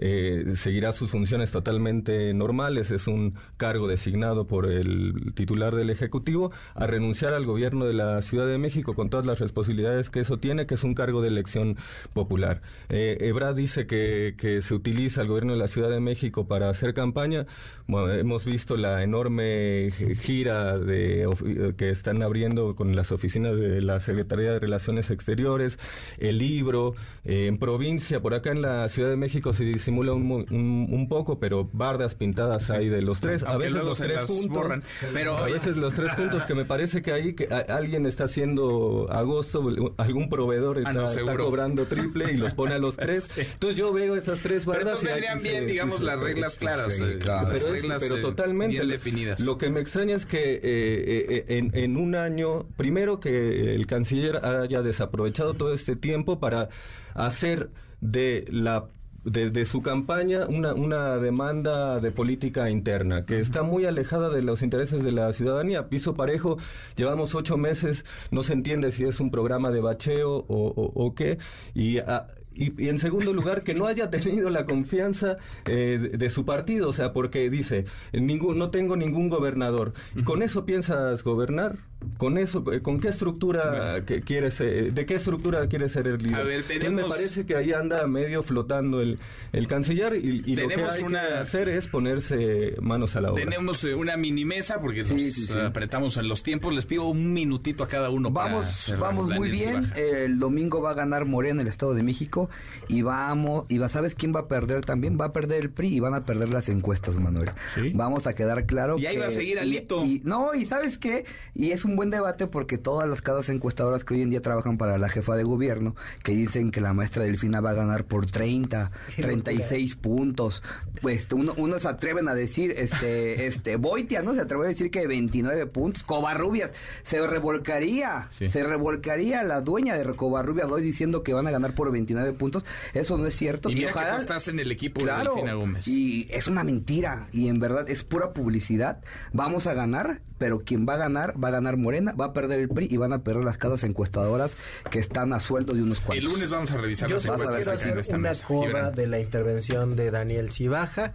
eh, seguirá sus funciones totalmente normales, es un cargo designado por el titular del Ejecutivo, a renunciar al gobierno de la Ciudad de México con todas las responsabilidades que eso tiene, que es un cargo de elección popular. Eh, dice que, que se utiliza el gobierno de la Ciudad de México para hacer campaña. Hemos visto la enorme gira de, que están abriendo con las oficinas de la Secretaría de Relaciones Exteriores, el libro, eh, en provincia, por acá en la Ciudad de México se dice simula un, poco, pero bardas pintadas hay de los tres. A veces los tres juntos. Pero a veces los tres juntos, que me parece que ahí que alguien está haciendo agosto, algún proveedor ah, está, cobrando triple y los pone a los <laughs> tres. Entonces yo veo esas tres bardas. Pero vendrían bien, digamos, las reglas claras. Eh, pero, eh, totalmente. Bien definidas. Lo que me extraña es que eh, en, en un año, primero que el canciller haya desaprovechado todo este tiempo para hacer de la de, su campaña una, una demanda de política interna que está muy alejada de los intereses de la ciudadanía. Piso parejo, llevamos ocho meses, no se entiende si es un programa de bacheo o, o, qué, y ah, y, en segundo lugar, que no haya tenido la confianza eh, de, su partido, o sea, porque dice, ningún, no tengo ningún gobernador. ¿Y con eso piensas gobernar? ¿Con eso, eh, con qué estructura que quieres, de qué estructura quieres ser el líder? A ver, tenemos... me parece que ahí anda medio flotando el, el canciller y, lo que hay que hacer es ponerse manos a la obra. Tenemos eh, una mini mesa porque nos apretamos en los tiempos. Les pido un minutito a cada uno. Vamos, vamos muy bien. El domingo va a ganar Morena en el Estado de México y vamos, y va, ¿sabes quién va a perder también? Va a perder el PRI y van a perder las encuestas, Manuel. Vamos a quedar claro. Y ahí va a seguir Alito. Y, no, y ¿sabes qué? Y es un buen debate porque todas las casas encuestadoras que hoy en día trabajan para la jefa de gobierno, que dicen que la maestra Delfina va a ganar por 30, 36 puntos. Pues uno, uno se atreven a decir, este, <laughs> este, Boitia, ¿no? Se atreve a decir que 29 puntos. Covarrubias, se revolcaría, se revolcaría la dueña de Covarrubias hoy diciendo que van a ganar por 29 puntos. Eso no es cierto. Y mira que tú estás en el equipo de Delfina Gómez. Y es una mentira. Y en verdad es pura publicidad. Vamos a ganar, pero quien va a ganar, va a ganar Morena, va a perder el PRI y van a perder las casas encuestadoras que están a sueldo de unos cuantos. El lunes vamos a revisar Yo las encuestas. Quiero hacer una coda de la intervención de Daniel Cibaja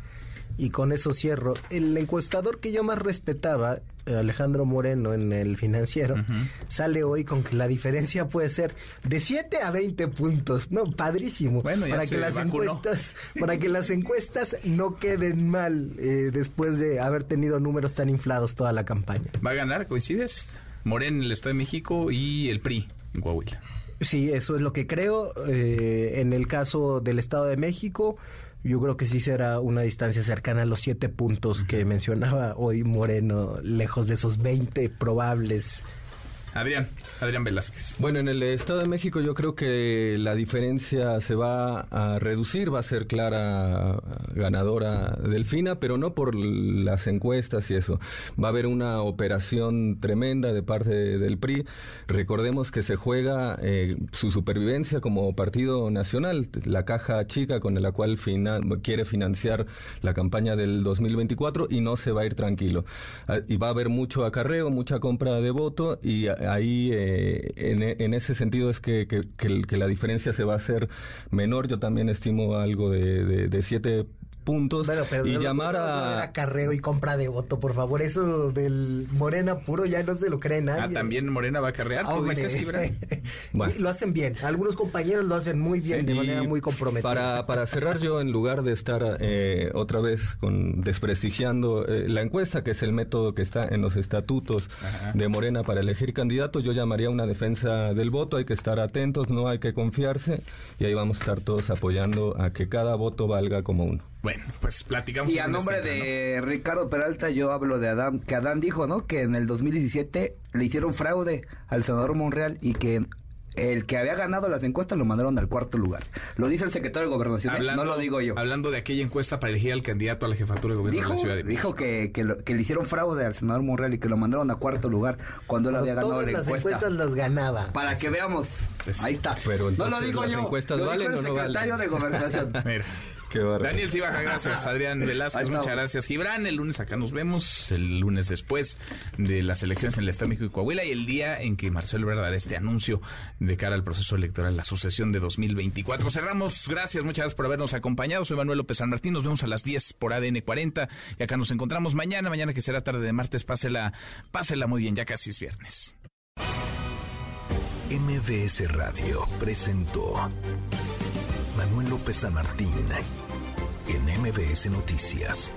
y con eso cierro. El encuestador que yo más respetaba, Alejandro Moreno en el financiero, sale hoy con que la diferencia puede ser de 7 a 20 puntos. No, padrísimo. para que las encuestas, para que las encuestas no queden mal eh, después de haber tenido números tan inflados toda la campaña. ¿Va a ganar? ¿Coincides? Moreno en el Estado de México y el PRI en Coahuila. Sí, eso es lo que creo. Eh, en el caso del Estado de México, yo creo que sí será una distancia cercana a los siete puntos que mencionaba hoy Moreno, lejos de esos 20 probables Adrián, Adrián Velázquez. Bueno, en el Estado de México yo creo que la diferencia se va a reducir, va a ser clara ganadora Delfina, pero no por las encuestas y eso. Va a haber una operación tremenda de parte del PRI. Recordemos que se juega eh, su supervivencia como partido nacional, la caja chica con la cual quiere financiar la campaña del 2024 y no se va a ir tranquilo. Ah, y va a haber mucho acarreo, mucha compra de voto y ahí eh, en, ese sentido es que, que, la diferencia se va a hacer menor. Yo también estimo algo de, de, de puntos y llamar a... acarreo y compra de voto, por favor. Eso del Morena puro ya no se lo cree nadie. Ah, también Morena va a acarrear, ¿tú dices, <laughs> Lo hacen bien. Algunos compañeros lo hacen muy bien, de manera muy comprometida. Para, para cerrar yo, en lugar de estar eh, otra vez con desprestigiando eh, la encuesta, que es el método que está en los estatutos de Morena para elegir candidatos, yo llamaría una defensa del voto. Hay que estar atentos, no hay que confiarse y ahí vamos a estar todos apoyando a que cada voto valga como uno. Bueno, pues platicamos. Y a nombre de Ricardo Peralta yo hablo de Adán, que Adán dijo, ¿no? Que en el 2017 le hicieron fraude al senador Monreal y que el que había ganado las encuestas lo mandaron al cuarto lugar. Lo dice el secretario de Gobernación, ¿eh? no lo digo yo. Hablando de aquella encuesta para elegir al candidato a la jefatura de gobierno de la Ciudad de México. Dijo que, que, le hicieron fraude al senador Monreal y que lo mandaron a cuarto lugar cuando él había ganado la encuesta. las encuestas las ganaba. Para que veamos. Pues Ahí está. Pero no lo digo yo. Encuestas lo valen dijo el secretario de Gobernación. <laughs> Mira. Daniel Cibaja, gracias. <laughs> Adrián Velázquez, muchas gracias. Gibran, el lunes acá nos vemos, el lunes después de las elecciones en el Estado de México y Coahuila y el día en que Marcelo dará este anuncio de cara al proceso electoral, la sucesión de 2024. Cerramos, gracias, muchas gracias por habernos acompañado. Soy Manuel López San Martín, nos vemos a las 10 por ADN 40 y acá nos encontramos mañana, mañana que será tarde de martes, pásela, pásela muy bien, ya casi es viernes. MBS Radio presentó Manuel López San Martín en MBS Noticias.